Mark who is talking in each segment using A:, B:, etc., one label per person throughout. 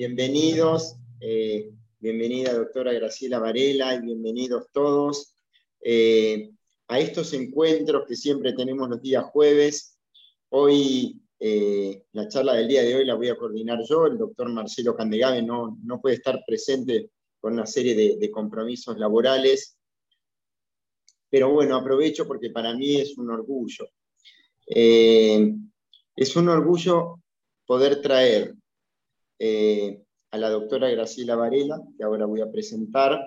A: bienvenidos. Eh, bienvenida doctora Graciela Varela y bienvenidos todos eh, a estos encuentros que siempre tenemos los días jueves. Hoy, eh, la charla del día de hoy la voy a coordinar yo, el doctor Marcelo Candegave no, no puede estar presente con una serie de compromisos laborales, pero bueno, aprovecho porque para mí es un orgullo. es un orgullo poder traer eh, a la doctora Graciela Varela, que ahora voy a presentar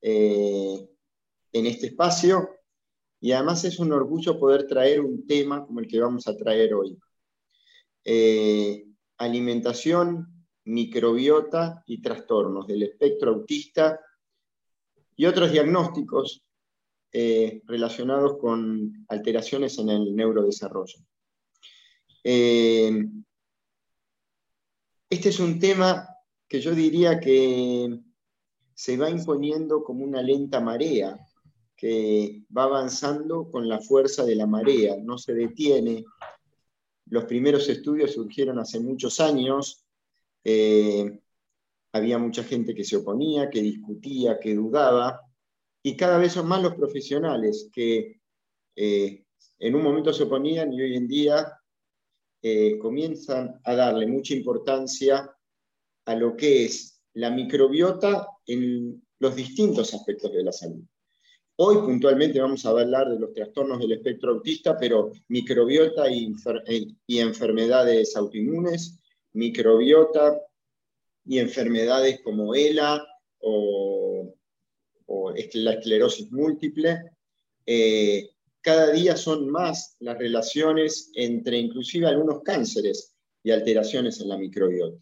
A: eh, en este espacio, y además es un orgullo poder traer un tema como el que vamos a traer hoy. Eh, alimentación, microbiota y trastornos del espectro autista y otros diagnósticos relacionados con alteraciones en el neurodesarrollo. Este es un tema que yo diría que se va imponiendo como una lenta marea, que va avanzando con la fuerza de la marea, no se detiene. Los primeros estudios surgieron hace muchos años, eh, había mucha gente que se oponía, que discutía, que dudaba, y cada vez son más los profesionales que eh, en un momento se oponían y hoy en día eh, comienzan a darle mucha importancia a lo que es la microbiota en los distintos aspectos de la salud. Hoy puntualmente vamos a hablar de los trastornos del espectro autista, pero microbiota y, eh, enfermedades autoinmunes, microbiota y enfermedades como ELA o, la esclerosis múltiple, eh, cada día son más las relaciones entre inclusive algunos cánceres y alteraciones en la microbiota.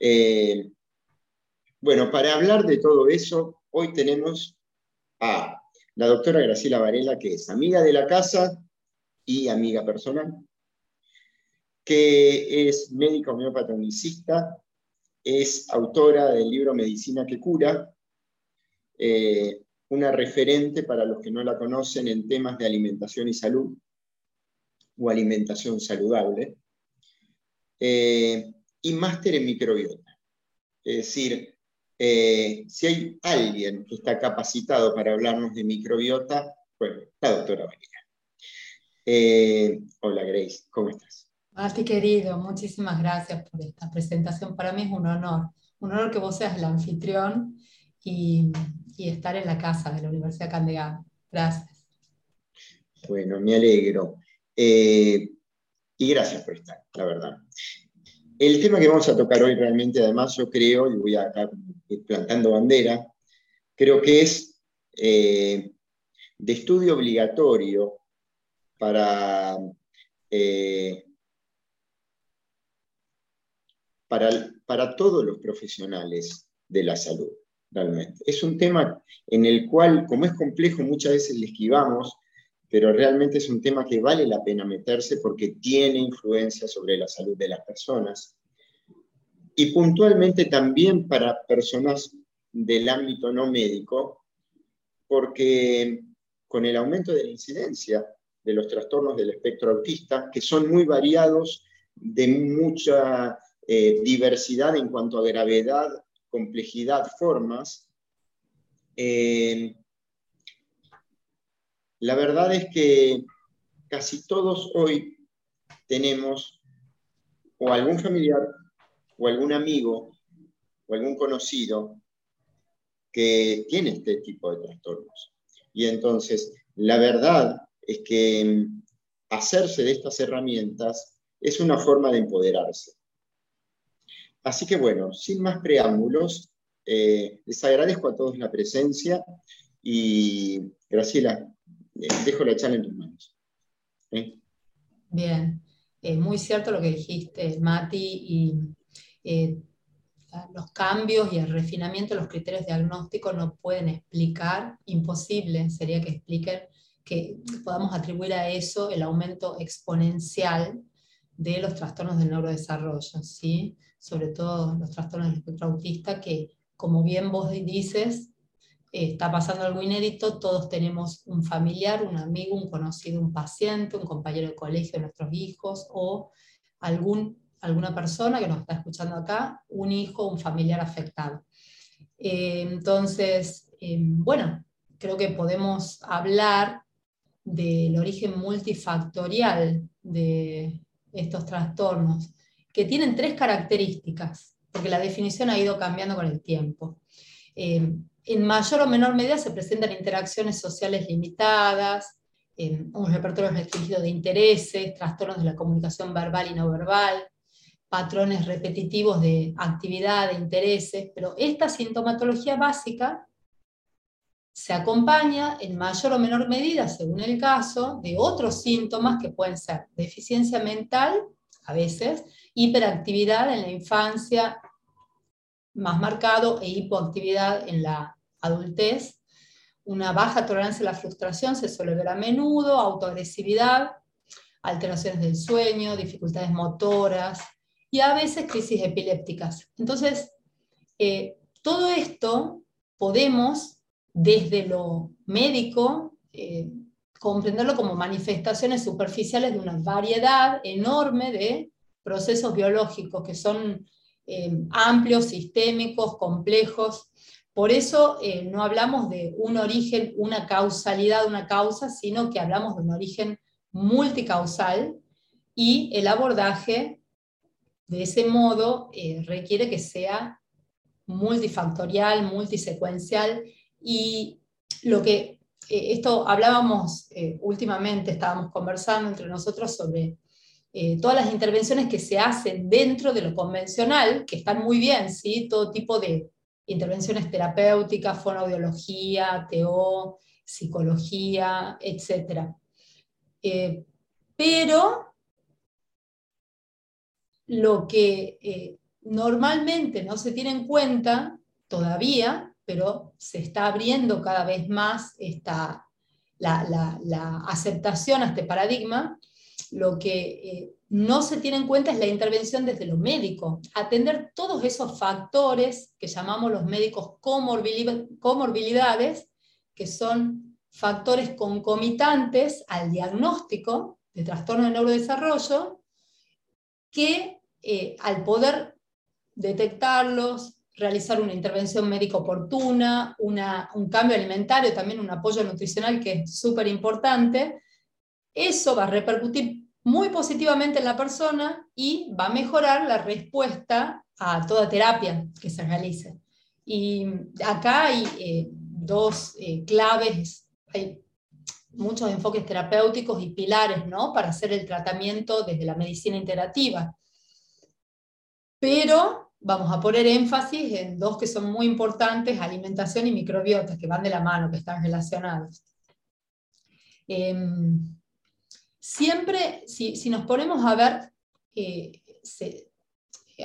A: Eh, bueno, para hablar de todo eso, hoy tenemos a la doctora Graciela Varela, que es amiga de la casa y amiga personal, que es médica homeópata unicista, es autora del libro Medicina que cura, eh, una referente para los que no la conocen en temas de alimentación y salud o alimentación saludable, eh, y máster en microbiota. Es decir, eh, si hay alguien que está capacitado para hablarnos de microbiota, bueno, la doctora María. Eh, hola Grace, ¿cómo estás?
B: Mati querido, muchísimas gracias por esta presentación. Para mí es un honor, un honor que vos seas el anfitrión y, estar en la casa de la Universidad Candegado. Gracias.
A: Bueno, me alegro. Eh, y gracias por estar, la verdad. El tema que vamos a tocar hoy realmente, además, yo creo, y voy a acá plantando bandera, creo que es eh, de estudio obligatorio para, eh, para, para todos los profesionales de la salud Es un tema en el cual, como es complejo, muchas veces le esquivamos, pero realmente es un tema que vale la pena meterse porque tiene influencia sobre la salud de las personas. Y puntualmente también para personas del ámbito no médico, porque con el aumento de la incidencia de los trastornos del espectro autista, que son muy variados, de mucha eh, diversidad en cuanto a gravedad complejidad, formas, eh, la verdad es que casi todos hoy tenemos o algún familiar o algún amigo o algún conocido que tiene este tipo de trastornos. Y entonces, la verdad es que hacerse de estas herramientas es una forma de empoderarse. Así que bueno, sin más preámbulos, eh, les agradezco a todos la presencia y Graciela, eh, dejo la charla en tus manos.
B: ¿Eh? Bien, muy cierto lo que dijiste, Mati, y los cambios y el refinamiento de los criterios diagnósticos no pueden explicar, imposible sería que expliquen, que podamos atribuir a eso el aumento exponencial de los trastornos del neurodesarrollo, ¿sí? Sobre todo los trastornos del espectro autista, que como bien vos dices, está pasando algo inédito, todos tenemos un familiar, un amigo, un conocido, un paciente, un compañero de colegio de nuestros hijos o algún alguna persona que nos está escuchando acá, un hijo, un familiar afectado. Eh, entonces, eh, bueno, creo que podemos hablar del origen multifactorial de estos trastornos, que tienen tres características, porque la definición ha ido cambiando con el tiempo. Eh, en mayor o menor medida se presentan interacciones sociales limitadas, un repertorio restringido de intereses, trastornos de la comunicación verbal y no verbal, patrones repetitivos de actividad, de intereses, pero esta sintomatología básica se acompaña en mayor o menor medida, según el caso, de otros síntomas que pueden ser deficiencia mental, a veces, hiperactividad en la infancia, más marcado, e hipoactividad en la adultez, una baja tolerancia a la frustración se suele ver a menudo, autoagresividad, alteraciones del sueño, dificultades motoras y a veces crisis epilépticas. Entonces, eh, todo esto podemos, desde lo médico, eh, comprenderlo como manifestaciones superficiales de una variedad enorme de procesos biológicos que son eh, amplios, sistémicos, complejos, por eso eh, no hablamos de un origen, una causalidad, una causa, sino que hablamos de un origen multicausal y el abordaje de ese modo eh, requiere que sea multifactorial, multisecuencial y lo que eh, esto hablábamos últimamente, estábamos conversando entre nosotros sobre todas las intervenciones que se hacen dentro de lo convencional, que están muy bien, ¿sí? todo tipo de, intervenciones terapéuticas, fonoaudiología, TO, psicología, etc. Eh, pero lo que eh, normalmente no se tiene en cuenta todavía, pero se está abriendo cada vez más esta, la, aceptación a este paradigma, lo que eh, no se tiene en cuenta es la intervención desde lo médico, atender todos esos factores que llamamos los médicos comorbilidades, que son factores concomitantes al diagnóstico de trastorno de neurodesarrollo, que eh, al poder detectarlos, realizar una intervención médica oportuna, un cambio alimentario, también un apoyo nutricional que es súper importante, eso va a repercutir muy positivamente en la persona y va a mejorar la respuesta a toda terapia que se realice. Y acá hay eh, dos eh, claves, hay muchos enfoques terapéuticos y pilares ¿no? para hacer el tratamiento desde la medicina integrativa. Pero vamos a poner énfasis en dos que son muy importantes, alimentación y microbiota, que van de la mano, que están relacionados. Em, siempre, si, nos ponemos a ver, eh,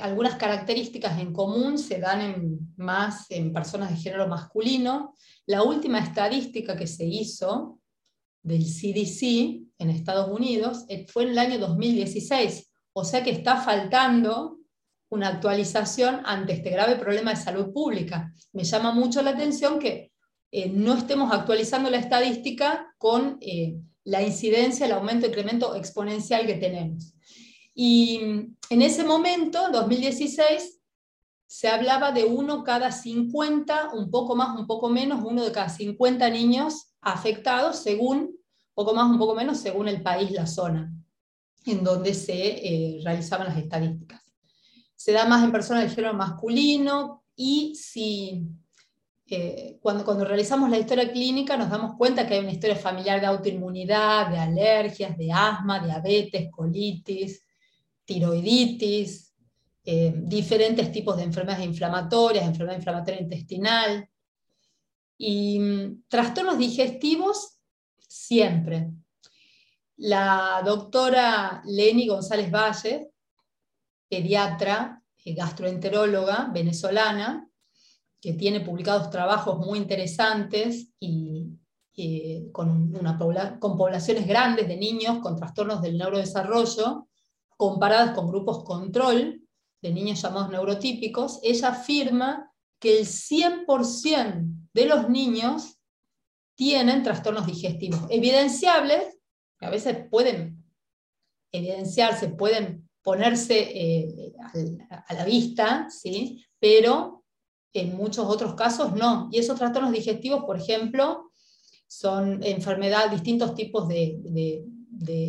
B: algunas características en común se dan más en personas de género masculino. La última estadística que se hizo del CDC en Estados Unidos eh, fue en el año 2016, o sea que está faltando una actualización ante este grave problema de salud pública. Me llama mucho la atención que eh, no estemos actualizando la estadística con la incidencia, el aumento, incremento exponencial que tenemos. Y en ese momento, en 2016, se hablaba de uno cada 50, un poco más, un poco menos, uno de cada 50 niños afectados, según, poco más, un poco menos, según el país, la zona en donde se eh, realizaban las estadísticas. Se da más en personas de género masculino y si eh, cuando, cuando realizamos la historia clínica nos damos cuenta que hay una historia familiar de autoinmunidad, de alergias, de asma, diabetes, colitis, tiroiditis, eh, diferentes tipos de enfermedades inflamatorias, enfermedad inflamatoria intestinal y mm, trastornos digestivos siempre. La doctora Leni González Valle, pediatra, eh, gastroenteróloga venezolana, que tiene publicados trabajos muy interesantes y, con, una con poblaciones grandes de niños con trastornos del neurodesarrollo, comparadas con grupos control de niños llamados neurotípicos, ella afirma que el 100% de los niños tienen trastornos digestivos evidenciables, que a veces pueden evidenciarse, pueden ponerse eh, a la vista, ¿sí? pero en muchos otros casos no. Y esos trastornos digestivos, por ejemplo, son enfermedades, distintos tipos de,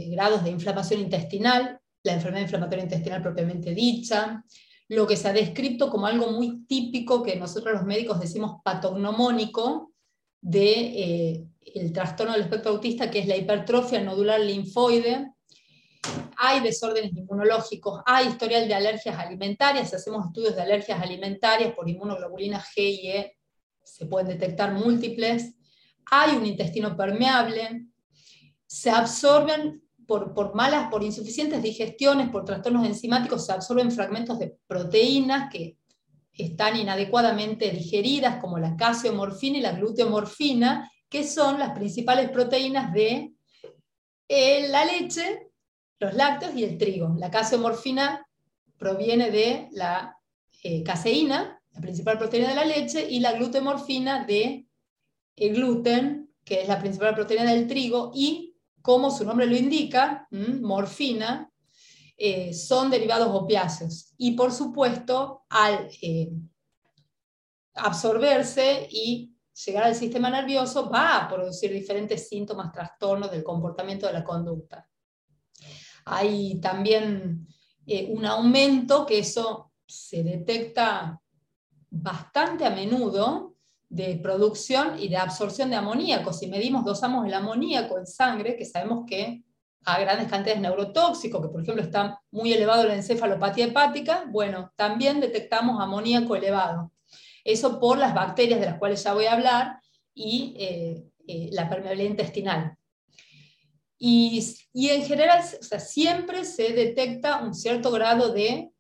B: grados de inflamación intestinal, la enfermedad inflamatoria intestinal propiamente dicha, lo que se ha descrito como algo muy típico que nosotros los médicos decimos patognomónico de eh, trastorno del espectro autista, que es la hipertrofia nodular linfoide. Hay desórdenes inmunológicos, hay historial de alergias alimentarias, si hacemos estudios de alergias alimentarias por inmunoglobulina G y E, se pueden detectar múltiples. Hay un intestino permeable, se absorben por, malas, por insuficientes digestiones, por trastornos enzimáticos, se absorben fragmentos de proteínas que están inadecuadamente digeridas, como la caseomorfina y la gluteomorfina, que son las principales proteínas de eh, la leche, los lácteos y el trigo. La caseomorfina proviene de la eh, caseína, la principal proteína de la leche, y la gluteomorfina de el gluten, que es la principal proteína del trigo, y como su nombre lo indica, morfina, eh, son derivados opiáceos. Y por supuesto, al eh, absorberse y llegar al sistema nervioso, va a producir diferentes síntomas, trastornos del comportamiento de la conducta. Hay también eh, un aumento que eso se detecta bastante a menudo de producción y de absorción de amoníaco. Si medimos, dosamos el amoníaco en sangre, que sabemos que a grandes cantidades neurotóxico, que por ejemplo está muy elevado la encefalopatía hepática, bueno, también detectamos amoníaco elevado. Eso por las bacterias de las cuales ya voy a hablar y eh, eh, la permeabilidad intestinal. Y, en general, o sea, siempre se detecta un cierto grado de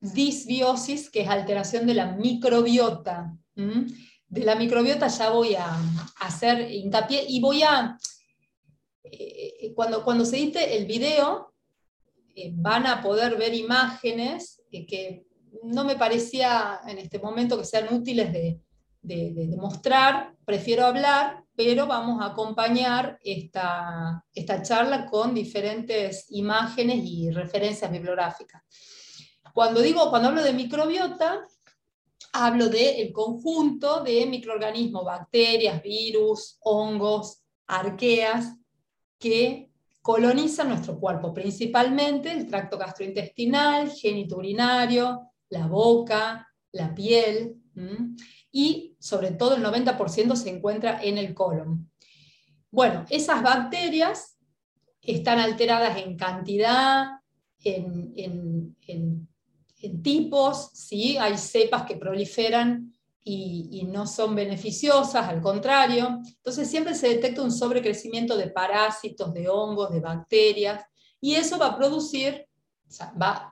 B: disbiosis, que es alteración de la microbiota de la microbiota ya voy a, hacer hincapié y voy a, eh, eh, cuando, cuando se edite el video, eh, van a poder ver imágenes que no me parecía en este momento que sean útiles de, de, mostrar, prefiero hablar, pero vamos a acompañar esta, esta charla con diferentes imágenes y referencias bibliográficas. Cuando digo, cuando hablo de microbiota, hablo del conjunto de microorganismos, bacterias, virus, hongos, arqueas, que colonizan nuestro cuerpo, principalmente el tracto gastrointestinal, genitourinario, la boca, la piel, y sobre todo el 90% se encuentra en el colon. Bueno, esas bacterias están alteradas en cantidad, en, en en tipos, ¿sí? hay cepas que proliferan y, no son beneficiosas, al contrario. Entonces siempre se detecta un sobrecrecimiento de parásitos, de hongos, de bacterias, y eso va a producir, va,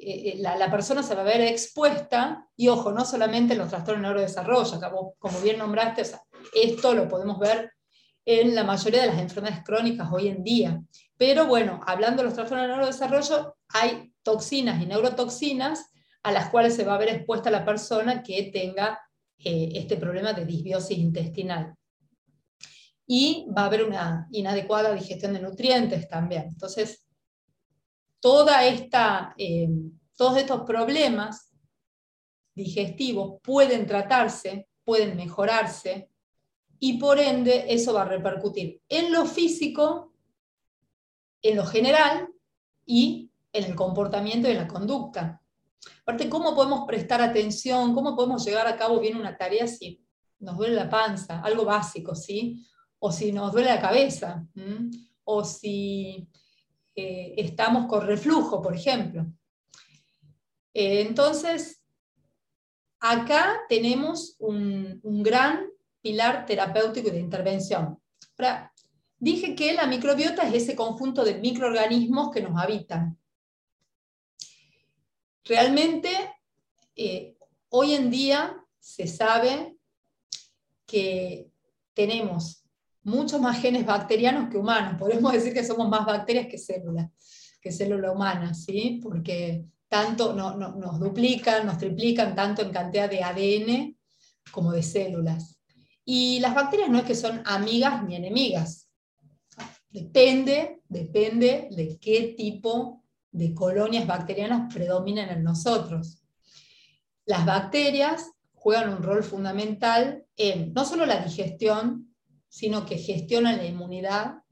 B: eh, eh, la, persona se va a ver expuesta, y ojo, no solamente en los trastornos de neurodesarrollo, como, como bien nombraste, esto lo podemos ver en la mayoría de las enfermedades crónicas hoy en día. Pero bueno, hablando de los trastornos de neurodesarrollo, hay toxinas y neurotoxinas a las cuales se va a ver expuesta la persona que tenga eh, este problema de disbiosis intestinal. Y va a haber una inadecuada digestión de nutrientes también. Entonces, toda esta, eh, todos estos problemas digestivos pueden tratarse, pueden mejorarse, y por ende eso va a repercutir en lo físico, en lo general y en el comportamiento y en la conducta. Aparte, ¿cómo podemos prestar atención? ¿Cómo podemos llevar a cabo bien una tarea si nos duele la panza? Algo básico, ¿sí? O si nos duele la cabeza. O si eh, estamos con reflujo, por ejemplo. Eh, entonces, acá tenemos un, gran pilar terapéutico de intervención. Dije que la microbiota es ese conjunto de microorganismos que nos habitan. Realmente, eh, hoy en día se sabe que tenemos muchos más genes bacterianos que humanos. Podemos decir que somos más bacterias que células, que célula humana, ¿sí? Porque tanto nos duplican, nos triplican tanto en cantidad de ADN como de células. Y las bacterias no es que son amigas ni enemigas. Depende, depende de qué tipo de colonias bacterianas predominen en nosotros. Las bacterias juegan un rol fundamental en no solo la digestión, sino que gestionan la inmunidad,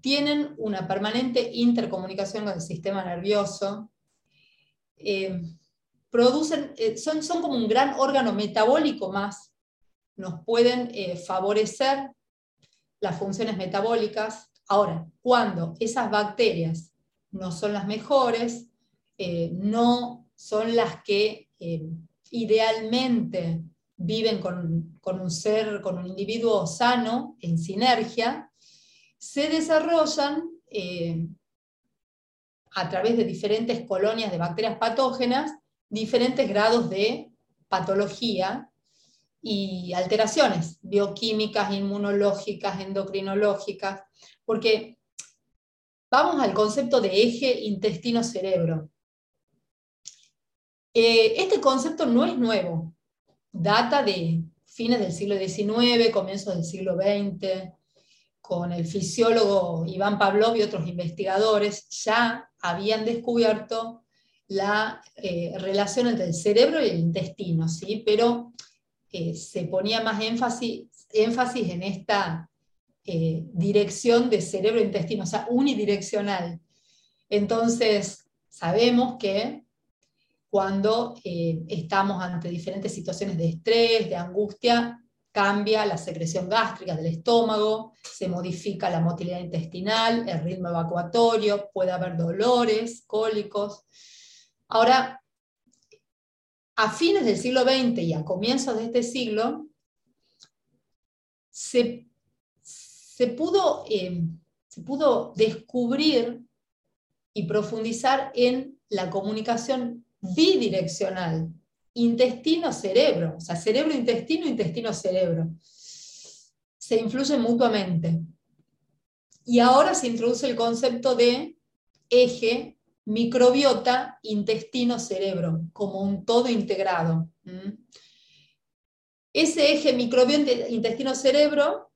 B: tienen una permanente intercomunicación con el sistema nervioso, eh, producen, eh, son, son, como un gran órgano metabólico más, nos pueden eh, favorecer las funciones metabólicas. Ahora, cuando esas bacterias no son las mejores, no son las que idealmente viven con, un ser, con un individuo sano, en sinergia, se desarrollan eh, a través de diferentes colonias de bacterias patógenas, diferentes grados de patología y alteraciones bioquímicas, inmunológicas, endocrinológicas, porque vamos al concepto de eje intestino-cerebro. Eh, este concepto no es nuevo, data de fines del siglo XIX, comienzos del siglo XX, con el fisiólogo Iván Pavlov y otros investigadores, ya habían descubierto la eh, relación entre el cerebro y el intestino, ¿sí? pero eh, se ponía más énfasis, énfasis en esta dirección de cerebro-intestino, o sea, unidireccional. Entonces, sabemos que cuando eh, estamos ante diferentes situaciones de estrés, de angustia, cambia la secreción gástrica del estómago, se modifica la motilidad intestinal, el ritmo evacuatorio, puede haber dolores, cólicos. Ahora, a fines del siglo XX y a comienzos de este siglo, se, pudo, eh, se pudo descubrir y profundizar en la comunicación bidireccional, intestino-cerebro, o sea, cerebro-intestino, intestino-cerebro. Se influyen mutuamente. Y ahora se introduce el concepto de eje microbiota intestino-cerebro, como un todo integrado. Ese eje microbiota intestino-cerebro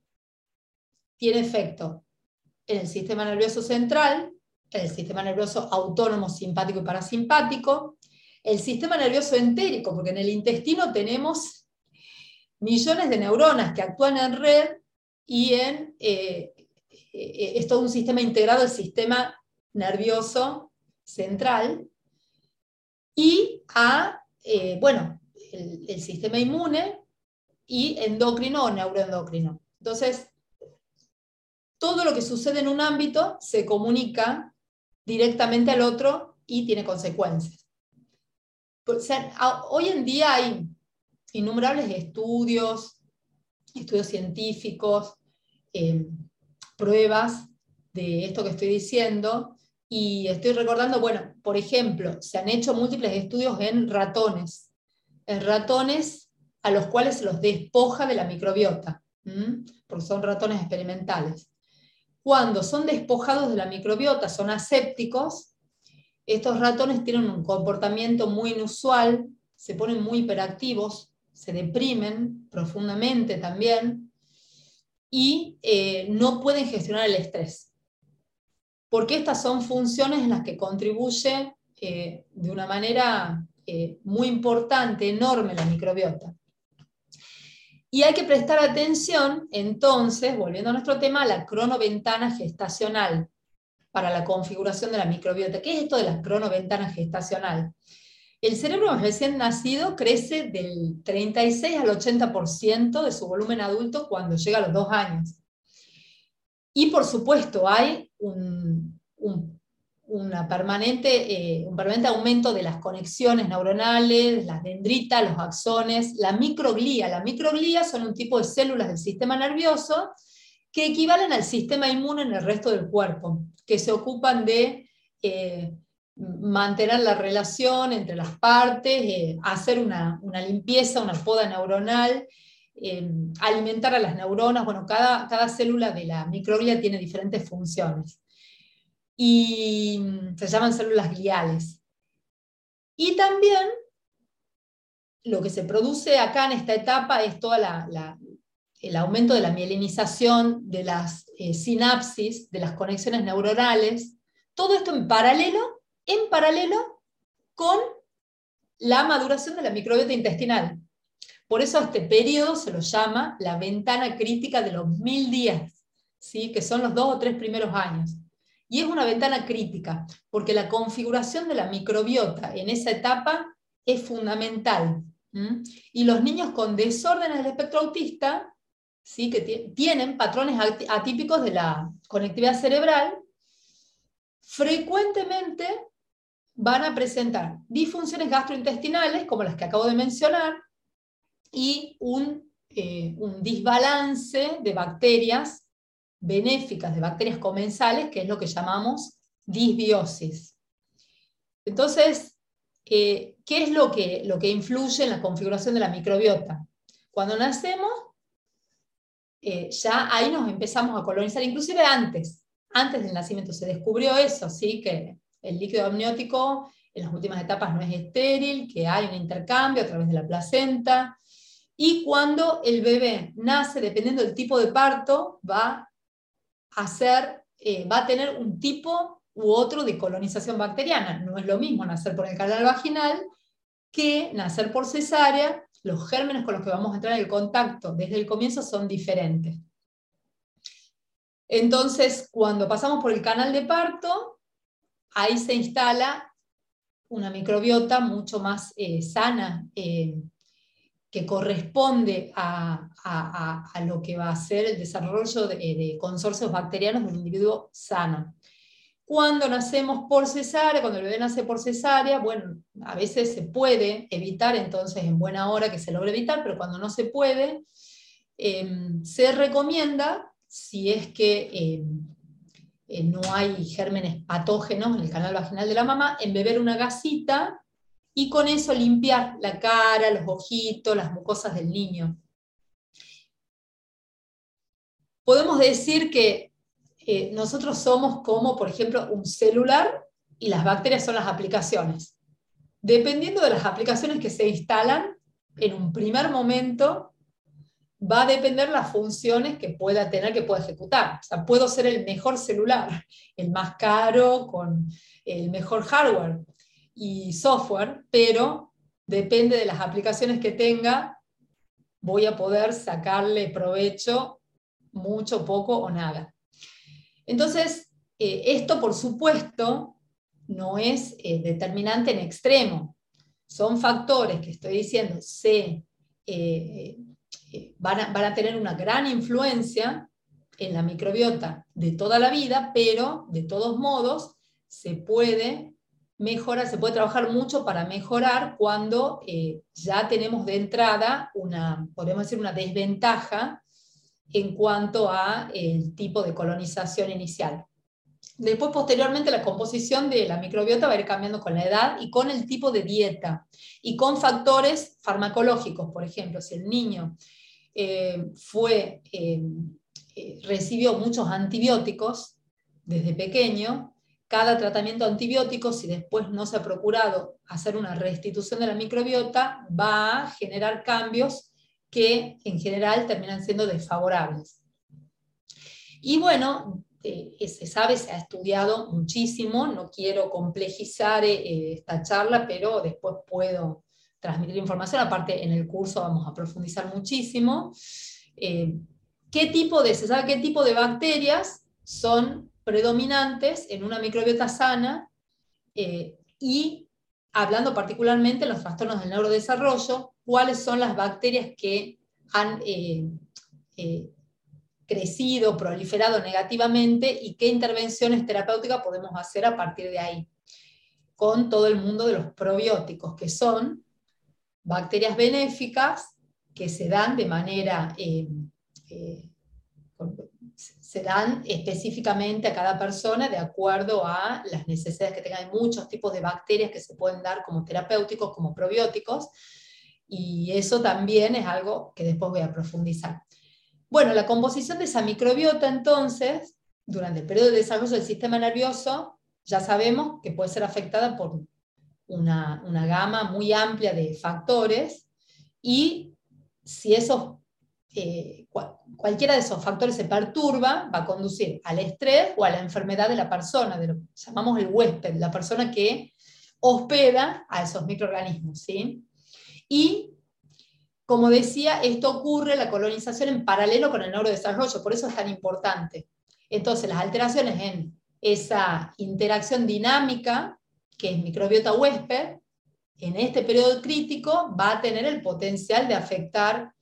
B: tiene efecto en el sistema nervioso central, en el sistema nervioso autónomo simpático y parasimpático, el sistema nervioso entérico, porque en el intestino tenemos millones de neuronas que actúan en red y en, eh, eh, es todo un sistema integrado del sistema nervioso central y a, eh, bueno, el, sistema inmune y endocrino o neuroendocrino. Entonces, todo lo que sucede en un ámbito se comunica directamente al otro y tiene consecuencias. Hoy en día hay innumerables estudios, estudios científicos, em, pruebas de esto que estoy diciendo, y estoy recordando, bueno, por ejemplo, se han hecho múltiples estudios en ratones, en ratones a los cuales se los despoja de la microbiota, porque son ratones experimentales. Cuando son despojados de la microbiota, son asépticos, estos ratones tienen un comportamiento muy inusual, se ponen muy hiperactivos, se deprimen profundamente también y eh, no pueden gestionar el estrés. Porque estas son funciones en las que contribuye eh, de una manera eh, muy importante, enorme la microbiota. Y hay que prestar atención, entonces, volviendo a nuestro tema, a la cronoventana gestacional para la configuración de la microbiota. ¿Qué es esto de la cronoventana gestacional? El cerebro recién nacido crece del 36 al 80% de su volumen adulto cuando llega a los dos años. Y por supuesto hay un, una permanente, eh, un permanente aumento de las conexiones neuronales, las dendritas, los axones, la microglía. La microglía son un tipo de células del sistema nervioso que equivalen al sistema inmune en el resto del cuerpo que se ocupan de eh, mantener la relación entre las partes, eh, hacer una, limpieza, una poda neuronal, eh, alimentar a las neuronas. Bueno, cada, cada célula de la microglia tiene diferentes funciones. Y mm, se llaman células gliales. Y también lo que se produce acá en esta etapa es toda la, el aumento de la mielinización de las eh, sinapsis, de las conexiones neuronales, todo esto en paralelo en paralelo con la maduración de la microbiota intestinal. Por eso este periodo se lo llama la ventana crítica de los mil días, ¿sí? que son los dos o tres primeros años. Y es una ventana crítica, porque la configuración de la microbiota en esa etapa es fundamental. Y los niños con desórdenes del espectro autista, ¿sí? que tienen patrones atípicos de la conectividad cerebral, frecuentemente van a presentar disfunciones gastrointestinales, como las que acabo de mencionar, y un, eh, un desbalance de bacterias benéficas, de bacterias comensales, que es lo que llamamos disbiosis. Entonces, eh, ¿qué es lo que, lo que influye en la configuración de la microbiota? Cuando nacemos, eh, ya ahí nos empezamos a colonizar, inclusive antes, antes del nacimiento se descubrió eso, ¿sí? que el líquido amniótico en las últimas etapas no es estéril, que hay un intercambio a través de la placenta, y cuando el bebé nace, dependiendo del tipo de parto, va a, eh, va a tener un tipo u otro de colonización bacteriana. No es lo mismo nacer por el canal vaginal que nacer por cesárea. Los gérmenes con los que vamos a entrar en contacto desde el comienzo son diferentes. Entonces, cuando pasamos por el canal de parto, ahí se instala una microbiota mucho más eh, sana, eh, que corresponde a, lo que va a ser el desarrollo de, consorcios bacterianos de un individuo sano. Cuando nacemos por cesárea, cuando el bebé nace por cesárea, bueno, a veces se puede evitar, entonces en buena hora que se logre evitar, pero cuando no se puede, em, se recomienda, si es que em, eh, no hay gérmenes patógenos en el canal vaginal de la mamá, en beber una gasita y con eso limpiar la cara, los ojitos, las mucosas del niño. Podemos decir que eh, nosotros somos como, por ejemplo, un celular y las bacterias son las aplicaciones. Dependiendo de las aplicaciones que se instalan, en un primer momento va a depender las funciones que pueda tener, que pueda ejecutar. O sea, puedo ser el mejor celular, el más caro, con el mejor hardware, y software, pero depende de las aplicaciones que tenga, voy a poder sacarle provecho mucho, poco o nada. Entonces, eh, esto por supuesto no es eh, determinante en extremo. Son factores que estoy diciendo, se, eh, van, a, van a tener una gran influencia en la microbiota de toda la vida, pero de todos modos se puede mejora, se puede trabajar mucho para mejorar cuando eh, ya tenemos de entrada una, podemos decir, una desventaja en cuanto a el tipo de colonización inicial. Después, posteriormente, la composición de la microbiota va a ir cambiando con la edad y con el tipo de dieta y con factores farmacológicos. Por ejemplo, si el niño eh, fue, eh, recibió muchos antibióticos desde pequeño, cada tratamiento antibiótico, si después no se ha procurado hacer una restitución de la microbiota, va a generar cambios que en general terminan siendo desfavorables. Y bueno, eh, se sabe, se ha estudiado muchísimo, no quiero complejizar eh, esta charla, pero después puedo transmitir información, aparte en el curso vamos a profundizar muchísimo. Eh, ¿Qué tipo de, qué tipo de bacterias son predominantes en una microbiota sana eh, y hablando particularmente de los trastornos del neurodesarrollo, cuáles son las bacterias que han eh, eh, crecido, proliferado negativamente y qué intervenciones terapéuticas podemos hacer a partir de ahí, con todo el mundo de los probióticos, que son bacterias benéficas que se dan de manera se dan específicamente a cada persona de acuerdo a las necesidades que tengan. Hay muchos tipos de bacterias que se pueden dar como terapéuticos, como probióticos, y eso también es algo que después voy a profundizar. Bueno, la composición de esa microbiota entonces, durante el periodo de desarrollo del sistema nervioso, ya sabemos que puede ser afectada por una, una gama muy amplia de factores y si esos eh, cualquiera de esos factores se perturba, va a conducir al estrés o a la enfermedad de la persona, de lo que llamamos el huésped, la persona que hospeda a esos microorganismos. ¿sí? Y, como decía, esto ocurre, la colonización en paralelo con el neurodesarrollo, por eso es tan importante. Entonces, las alteraciones en esa interacción dinámica, que es microbiota huésped, en este periodo crítico va a tener el potencial de afectar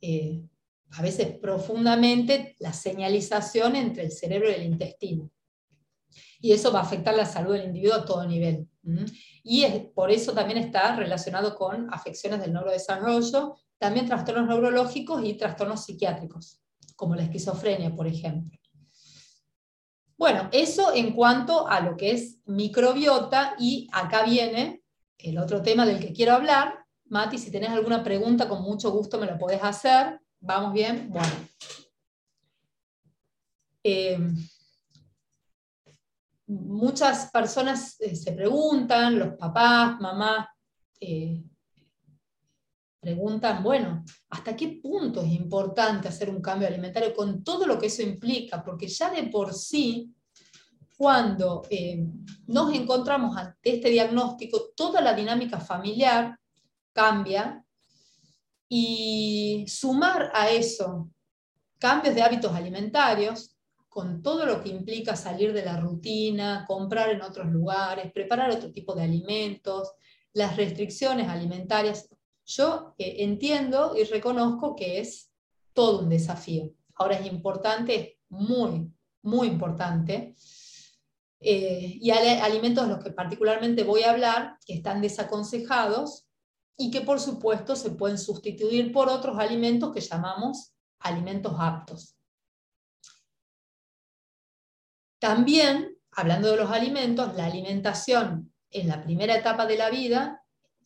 B: eh, a veces profundamente la señalización entre el cerebro y el intestino. Y eso va a afectar la salud del individuo a todo nivel. Y por eso también está relacionado con afecciones del neurodesarrollo, también trastornos neurológicos y trastornos psiquiátricos, como la esquizofrenia, por ejemplo. Bueno, eso en cuanto a lo que es microbiota y acá viene el otro tema del que quiero hablar. Mati, si tenés alguna pregunta, con mucho gusto me lo podés hacer. ¿Vamos bien? Bueno. Eh, muchas personas eh, se preguntan, los papás, mamás, eh, preguntan, bueno, ¿hasta qué punto es importante hacer un cambio alimentario con todo lo que eso implica? Porque ya de por sí, cuando nos encontramos ante este diagnóstico, toda la dinámica familiar cambia y sumar a eso cambios de hábitos alimentarios, con todo lo que implica salir de la rutina, comprar en otros lugares, preparar otro tipo de alimentos, las restricciones alimentarias, yo eh, entiendo y reconozco que es todo un desafío. Ahora es importante, muy, muy importante, eh, y hay alimentos de los que particularmente voy a hablar que están desaconsejados y que por supuesto se pueden sustituir por otros alimentos que llamamos alimentos aptos. También, hablando de los alimentos, la alimentación en la primera etapa de la vida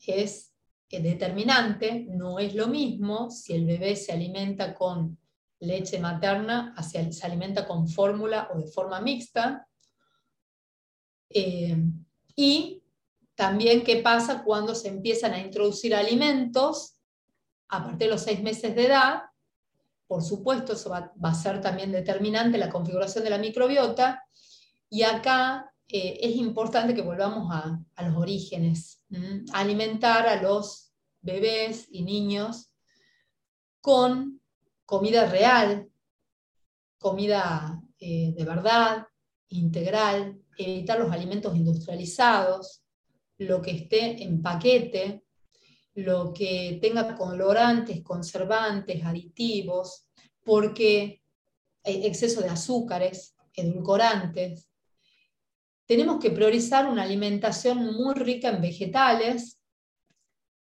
B: es determinante, no es lo mismo si el bebé se alimenta con leche materna, se alimenta con fórmula o de forma mixta. Eh, y también qué pasa cuando se empiezan a introducir alimentos a partir de los seis meses de edad. Por supuesto, eso va, a ser también determinante la configuración de la microbiota. Y acá eh, es importante que volvamos a, los orígenes, alimentar a los bebés y niños con comida real, comida eh, de verdad, integral, evitar los alimentos industrializados, lo que esté en paquete, lo que tenga colorantes, conservantes, aditivos, porque hay exceso de azúcares, edulcorantes. Tenemos que priorizar una alimentación muy rica en vegetales,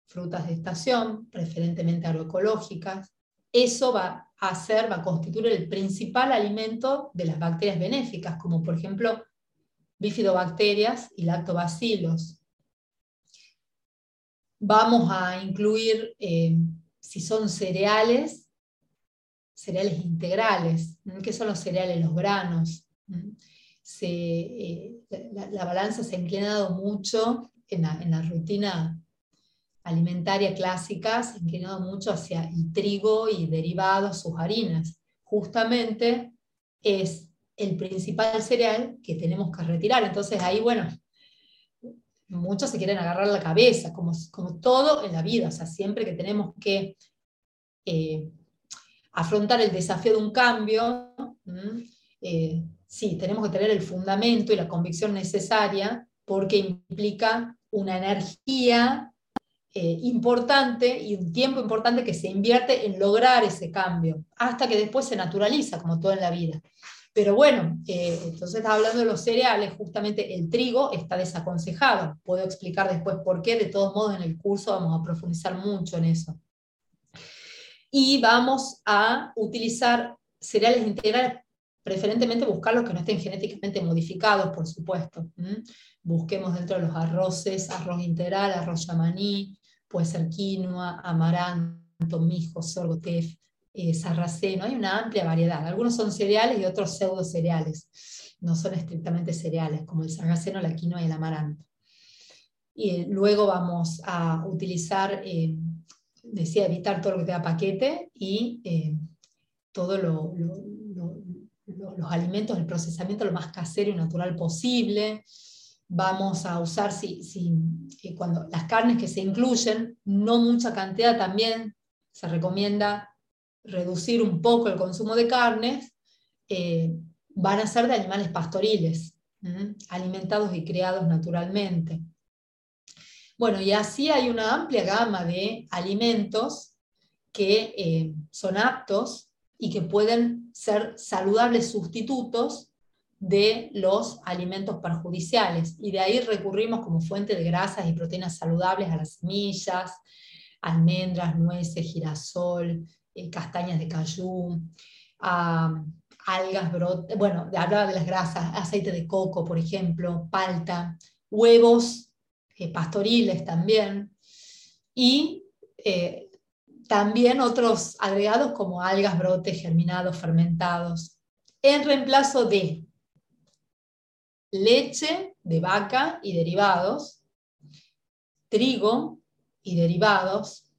B: frutas de estación, preferentemente agroecológicas. Eso va a hacer, va a constituir el principal alimento de las bacterias benéficas, como por ejemplo bifidobacterias y lactobacilos. Vamos a incluir, eh, si son cereales, cereales integrales. ¿Qué son los cereales? Los granos. Eh, la, balanza se ha inclinado mucho en la, rutina alimentaria clásica, se ha inclinado mucho hacia el trigo y derivados, sus harinas. Justamente es el principal cereal que tenemos que retirar. Entonces ahí, bueno, muchos se quieren agarrar la cabeza, como, como todo en la vida, o sea, siempre que tenemos que eh, afrontar el desafío de un cambio, eh, sí, tenemos que tener el fundamento y la convicción necesaria porque implica una energía eh, importante y un tiempo importante que se invierte en lograr ese cambio, hasta que después se naturaliza, como todo en la vida. Pero bueno, eh, entonces hablando de los cereales, justamente el trigo está desaconsejado. Puedo explicar después por qué, de todos modos en el curso vamos a profundizar mucho en eso. Y vamos a utilizar cereales integrales, preferentemente buscar los que no estén genéticamente modificados, por supuesto. Busquemos dentro de los arroces, arroz integral, arroz yamaní, puede ser quinoa, amaranto, mijo, sorgo, tef, eh, sarraceno, hay una amplia variedad. Algunos son cereales y otros pseudo cereales, no son estrictamente cereales, como el sarraceno, la quinoa y el amaranto. Y luego vamos a utilizar eh, decía evitar todo lo que te paquete y eh, todos los alimentos, el procesamiento lo más casero y natural posible. Vamos a usar, si, si, eh, cuando las carnes que se incluyen, no mucha cantidad también, se recomienda reducir un poco el consumo de carnes, eh, van a ser de animales pastoriles, alimentados y criados naturalmente. Bueno, y así hay una amplia gama de alimentos que eh, son aptos y que pueden ser saludables sustitutos de los alimentos perjudiciales. Y de ahí recurrimos como fuente de grasas y proteínas saludables a las semillas, almendras, nueces, girasol, eh, castañas de cayú, algas, brotes, bueno, hablaba de las grasas, aceite de coco, por ejemplo, palta, huevos eh, pastoriles también, y eh, también otros agregados como algas, brotes, germinados, fermentados, en reemplazo de leche de vaca y derivados, trigo y derivados,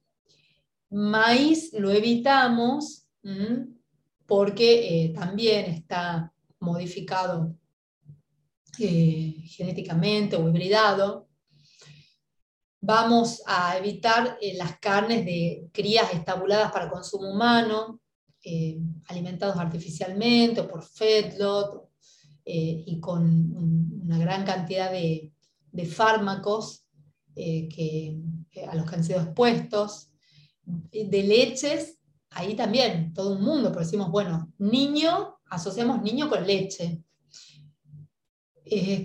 B: maíz lo evitamos porque eh, también está modificado genéticamente o hibridado, Vamos a evitar eh, las carnes de crías estabuladas para consumo humano, eh, alimentados artificialmente o por feedlot eh, y con una gran cantidad de, fármacos que, a los que han sido expuestos. De leches, ahí también, todo un mundo, pero decimos, bueno, niño, asociamos niño con leche.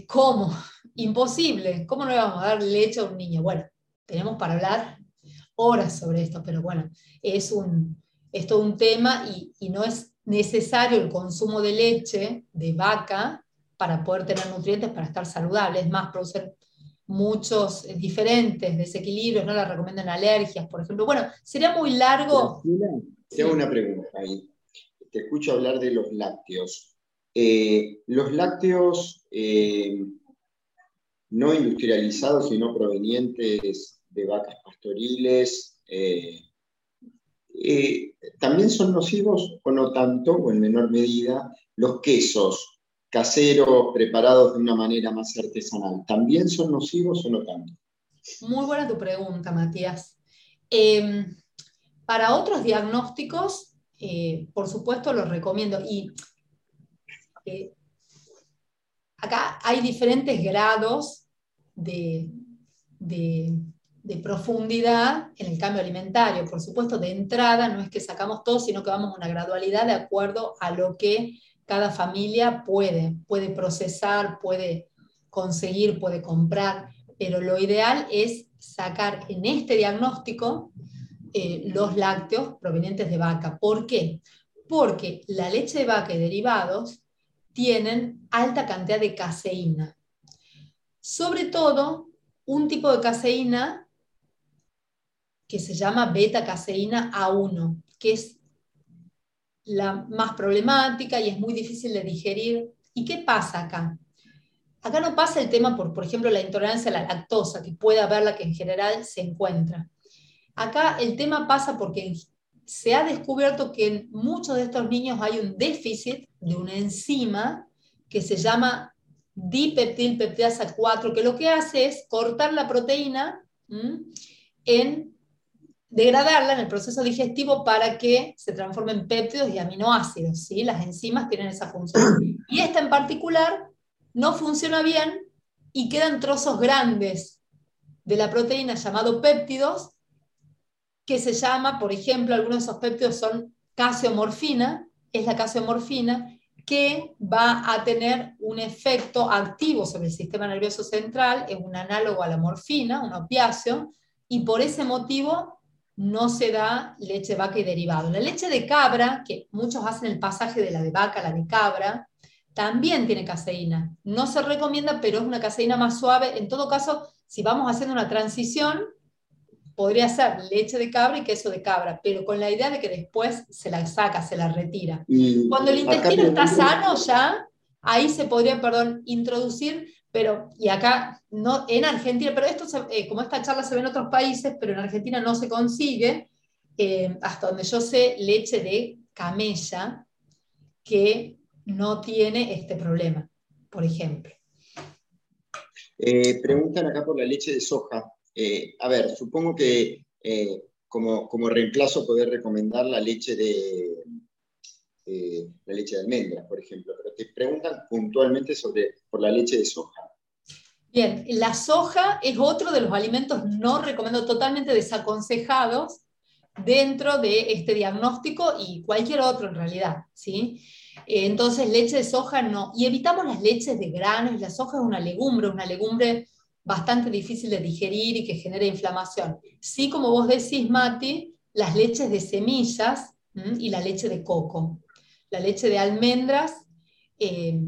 B: ¿Cómo? Imposible. ¿Cómo no le vamos a dar leche a un niño? Bueno, tenemos para hablar horas sobre esto, pero bueno, es, un, es todo un tema y, no es necesario el consumo de leche de vaca para poder tener nutrientes para estar saludable. Es más, producen muchos diferentes desequilibrios, no la recomiendan alergias, por ejemplo. Bueno, sería muy largo.
A: Tengo una pregunta ahí. Te escucho hablar de los lácteos. Eh, los lácteos eh, no industrializados, sino provenientes de vacas pastoriles, eh, eh, también son nocivos o no tanto, o en menor medida, los quesos caseros preparados de una manera más artesanal. ¿También son nocivos o no tanto?
B: Muy buena tu pregunta, Matías. Em, para otros diagnósticos, eh, por supuesto, los recomiendo. Y acá hay diferentes grados de, de profundidad en el cambio alimentario. Por supuesto, de entrada no es que sacamos todo, sino que vamos a una gradualidad de acuerdo a lo que cada familia puede, puede procesar, puede conseguir, puede comprar, pero lo ideal es sacar en este diagnóstico eh, los lácteos provenientes de vaca. ¿Por qué? Porque la leche de vaca y derivados tienen alta cantidad de caseína. Sobre todo, un tipo de caseína que se llama beta-caseína A1, que es la más problemática y es muy difícil de digerir. ¿Y qué pasa acá? Acá no pasa el tema por, por ejemplo, la intolerancia a la lactosa, que puede haberla que en general se encuentra. Acá el tema pasa porque se ha descubierto que en muchos de estos niños hay un déficit de una enzima que se llama dipeptilpeptidasa 4, que lo que hace es cortar la proteína en degradarla en el proceso digestivo para que se transforme en péptidos y aminoácidos. ¿sí? Las enzimas tienen esa función. Y esta en particular no funciona bien y quedan trozos grandes de la proteína llamado péptidos, que se llama, por ejemplo, algunos de esos péptidos son casiomorfina, es la casiomorfina, que va a tener un efecto activo sobre el sistema nervioso central, es un análogo a la morfina, un opiáceo, y por ese motivo no se da leche de vaca y derivado. La leche de cabra, que muchos hacen el pasaje de la de vaca a la de cabra, también tiene caseína. No se recomienda, pero es una caseína más suave. En todo caso, si vamos haciendo una transición, podría ser leche de cabra y queso de cabra, pero con la idea de que después se la saca, se la retira. Cuando el intestino está sano ya, ahí se podría, perdón, introducir pero, y acá, no, en Argentina, pero esto, eh, como esta charla se ve en otros países, pero en Argentina no se consigue, eh, hasta donde yo sé, leche de camella que no tiene este problema, por ejemplo.
A: Eh, preguntan acá por la leche de soja. A ver, supongo que como, como, reemplazo poder recomendar la leche de la leche de almendras, por ejemplo, preguntan puntualmente sobre por la leche de soja.
B: Bien, la soja es otro de los alimentos no recomiendo totalmente desaconsejados dentro de este diagnóstico y cualquier otro en realidad, ¿sí? Entonces, leche de soja no. Y evitamos las leches de granos. La soja es una legumbre, una legumbre bastante difícil de digerir y que genera inflamación. Sí, como vos decís, Mati, las leches de semillas y la leche de coco. La leche de almendras, eh,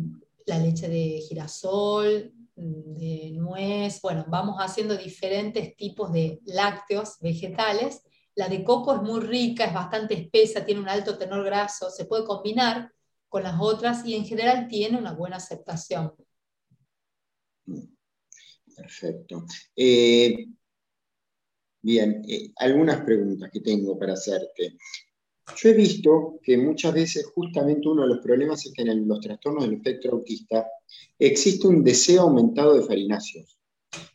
B: la leche de girasol, de nuez, bueno, vamos haciendo diferentes tipos de lácteos vegetales. La de coco es muy rica, es bastante espesa, tiene un alto tenor graso, se puede combinar con las otras y en general tiene una buena aceptación.
A: Perfecto. Eh, bien, eh, algunas preguntas que tengo para hacerte. Yo he visto que muchas veces justamente uno de los problemas es que en los trastornos del espectro autista existe un deseo aumentado de farináceos.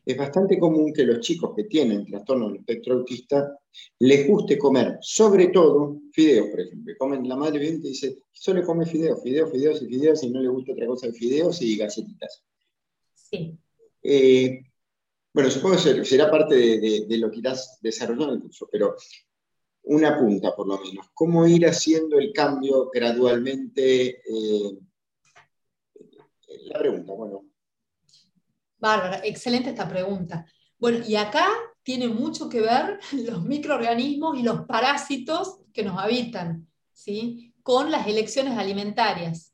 A: Es bastante común que los chicos que tienen trastorno del espectro autista les guste comer, sobre todo, fideos, por ejemplo. Comen, la madre bien y dice, solo come fideos, fideos, fideos y fideos, y no le gusta otra cosa que fideos y galletitas.
B: Sí.
A: Eh, bueno, supongo que será parte de, lo que irás desarrollando en el curso, pero una punta por lo menos. ¿Cómo ir haciendo el cambio gradualmente? Eh, la pregunta, bueno.
B: Bárbara, excelente esta pregunta. Bueno, y acá tiene mucho que ver los microorganismos y los parásitos que nos habitan, ¿sí? Con las elecciones alimentarias.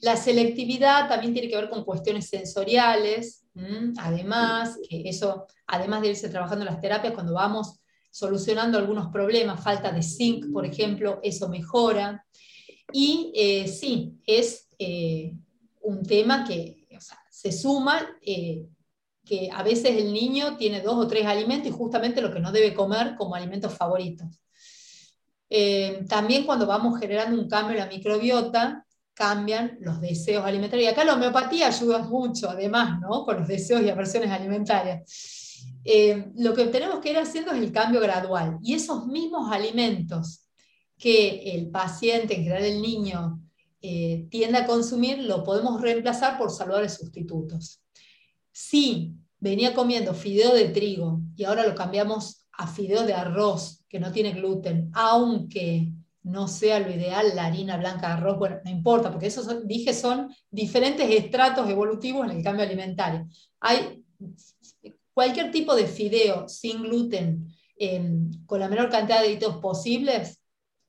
B: La selectividad también tiene que ver con cuestiones sensoriales, además, que eso, además de irse trabajando en las terapias, cuando vamos solucionando algunos problemas, falta de zinc, por ejemplo, eso mejora. Y eh, sí, es eh, un tema que se suma, eh, que a veces el niño tiene dos o tres alimentos y justamente lo que no debe comer como alimentos favoritos. también cuando vamos generando un cambio en la microbiota, cambian los deseos alimentarios. Y acá la homeopatía ayuda mucho, además, ¿no? con los deseos y aversiones alimentarias. Eh, lo que tenemos que ir haciendo es el cambio gradual. Y esos mismos alimentos que el paciente, en general el niño, eh, tiende a consumir, lo podemos reemplazar por saludores sustitutos. Si venía comiendo fideo de trigo y ahora lo cambiamos a fideo de arroz, que no tiene gluten, aunque no sea lo ideal la harina blanca de arroz, bueno, no importa, porque esos, dije, son diferentes estratos evolutivos en el cambio alimentario. Hay cualquier tipo de fideo sin gluten con la menor cantidad de aditivos posibles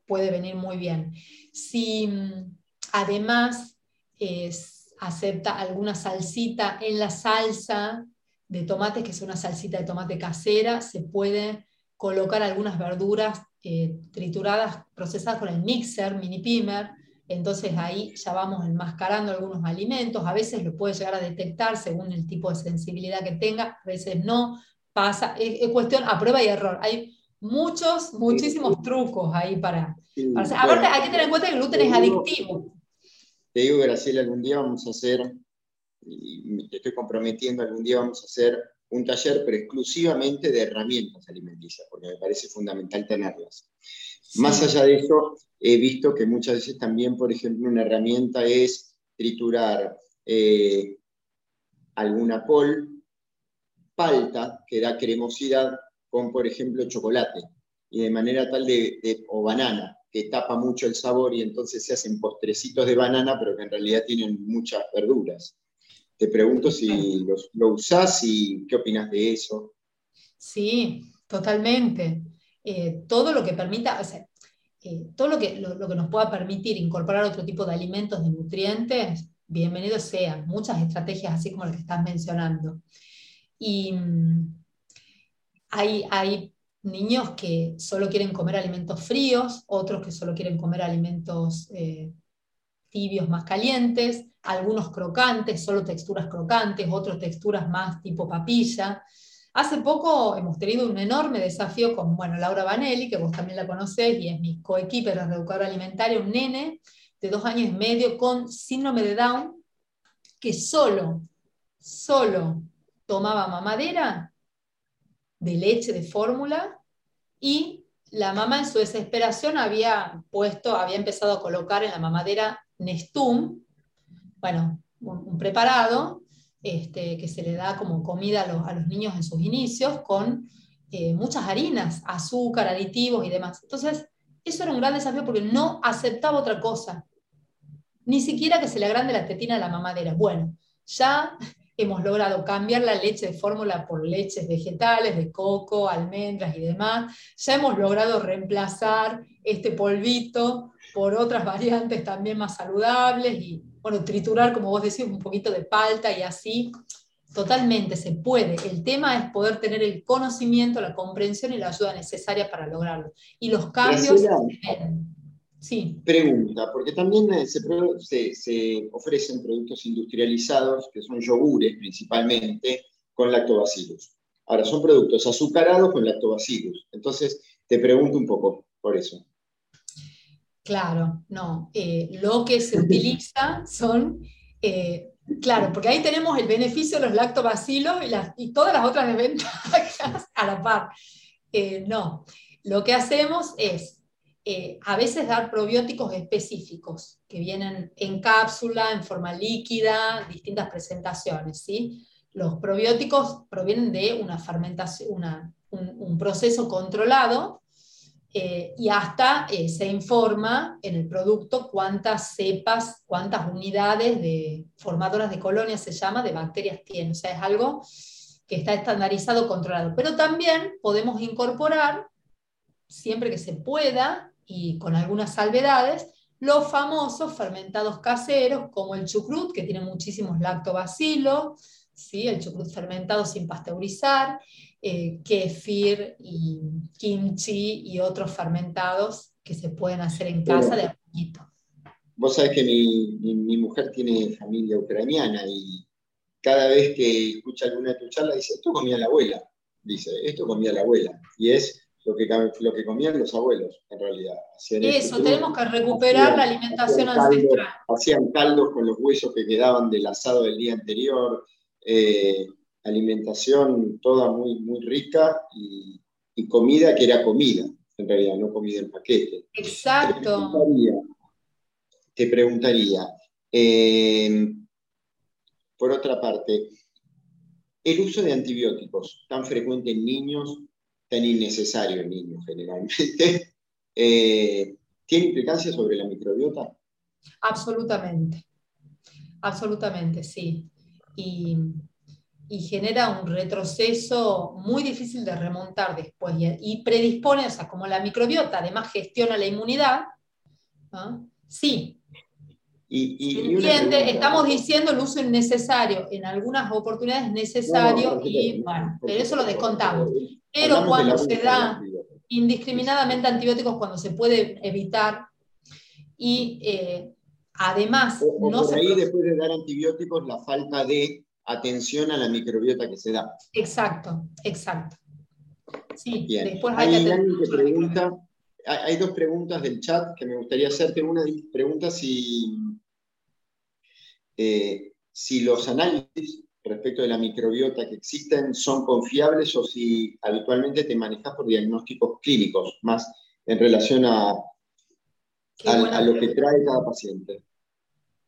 B: puede venir muy bien. Si mm, además acepta alguna salsita en la salsa de tomates, que es una salsita de tomate casera, se puede colocar algunas verduras eh, trituradas, procesadas con el mixer, mini pimer, entonces ahí ya vamos enmascarando algunos alimentos, a veces lo puede llegar a detectar según el tipo de sensibilidad que tenga, a veces no, pasa, es, cuestión a prueba y error. Hay muchos, muchísimos trucos ahí para... Aparte, hay que tener en cuenta que el gluten es adictivo.
A: Te digo, Graciela, algún día vamos a hacer, y me estoy comprometiendo, algún día vamos a hacer un taller, pero exclusivamente de herramientas alimenticias, porque me parece fundamental tenerlas. Más allá de eso, he visto que muchas veces también, por ejemplo, una herramienta es triturar eh, alguna col, palta, que da cremosidad, con, por ejemplo, chocolate, y de manera tal de, o banana, que tapa mucho el sabor y entonces se hacen postrecitos de banana, pero que en realidad tienen muchas verduras. Te pregunto si lo usás y qué opinas de eso.
B: Sí, totalmente. Eh, todo lo que permita, eh, todo lo que, lo, que nos pueda permitir incorporar otro tipo de alimentos, de nutrientes, bienvenido sea. Muchas estrategias así como las que estás mencionando. Y mm, hay, hay niños que solo quieren comer alimentos fríos, otros que solo quieren comer alimentos eh, tibios más calientes, algunos crocantes, solo texturas crocantes, otros texturas más tipo papilla. Hace poco hemos tenido un enorme desafío con, bueno, Laura Vanelli, que vos también la conocés y es mi coequiper de educadora alimentaria, un nene de dos años y medio con síndrome de Down, que solo, solo tomaba mamadera de leche de fórmula y la mamá en su desesperación había puesto, había empezado a colocar en la mamadera Nestum, bueno, un preparado este, que se le da como comida a los, niños en sus inicios, con eh, muchas harinas, azúcar, aditivos y demás. Entonces, eso era un gran desafío porque no aceptaba otra cosa, ni siquiera que se le agrande la tetina a la mamadera. Bueno, ya hemos logrado cambiar la leche de fórmula por leches vegetales, de coco, almendras y demás. Ya hemos logrado reemplazar este polvito por otras variantes también más saludables y bueno, triturar, como vos decís, un poquito de palta y así. Totalmente se puede. El tema es poder tener el conocimiento, la comprensión y la ayuda necesaria para lograrlo. Y los cambios...
A: Sí. Pregunta, porque también eh, se, se, ofrecen productos industrializados, que son yogures principalmente, con lactobacillus. Ahora, son productos azucarados con lactobacillus. Entonces, te pregunto un poco por eso.
B: Claro, no. Eh, lo que se utiliza son, eh, claro, porque ahí tenemos el beneficio de los lactobacilos y, todas las otras desventajas a la par. Eh, no, lo que hacemos es a veces dar probióticos específicos que vienen en cápsula, en forma líquida, distintas presentaciones. ¿sí? Los probióticos provienen de una fermentación, un proceso controlado eh, y hasta eh, se informa en el producto cuántas cepas, cuántas unidades de formadoras de colonias se llama, de bacterias tiene. O sea, es algo que está estandarizado, controlado. Pero también podemos incorporar, siempre que se pueda y con algunas salvedades, los famosos fermentados caseros, como el chucrut, que tiene muchísimos lactobacilos, ¿sí? el chucrut fermentado sin pasteurizar, eh, kefir y kimchi y otros fermentados que se pueden hacer en casa de a poquito.
A: Vos sabés que mi, mi, mujer tiene familia ucraniana y cada vez que escucha alguna de tus charlas dice, esto comía la abuela, dice, esto comía la abuela. Y es lo que, lo que comían los abuelos, en realidad.
B: Eso, tenemos que recuperar la alimentación ancestral.
A: hacían caldos con los huesos que quedaban del asado del día anterior. Eh, alimentación toda muy, muy rica y, comida que era comida, en realidad, no comida en paquete.
B: Exacto.
A: Te preguntaría, eh, por otra parte, el uso de antibióticos tan frecuente en niños, tan innecesario en niños generalmente, eh, ¿tiene implicancia sobre la microbiota?
B: Absolutamente, absolutamente, sí. Y y genera un retroceso muy difícil de remontar después y, predispone, o sea, como la microbiota además gestiona la inmunidad, sí. Y, Estamos diciendo el uso innecesario, en algunas oportunidades necesario, y bueno, pero eso lo descontamos. Pero cuando se da indiscriminadamente antibióticos, cuando se puede evitar, y eh, además...
A: no por ahí después de dar antibióticos, la falta de atención a la microbiota que se da.
B: Exacto, exacto.
A: Sí, después hay, pregunta, hay dos preguntas del chat que me gustaría hacerte. Una pregunta si, eh, si los análisis respecto de la microbiota que existen son confiables o si habitualmente te manejas por diagnósticos clínicos, más en relación a, a lo que trae cada paciente.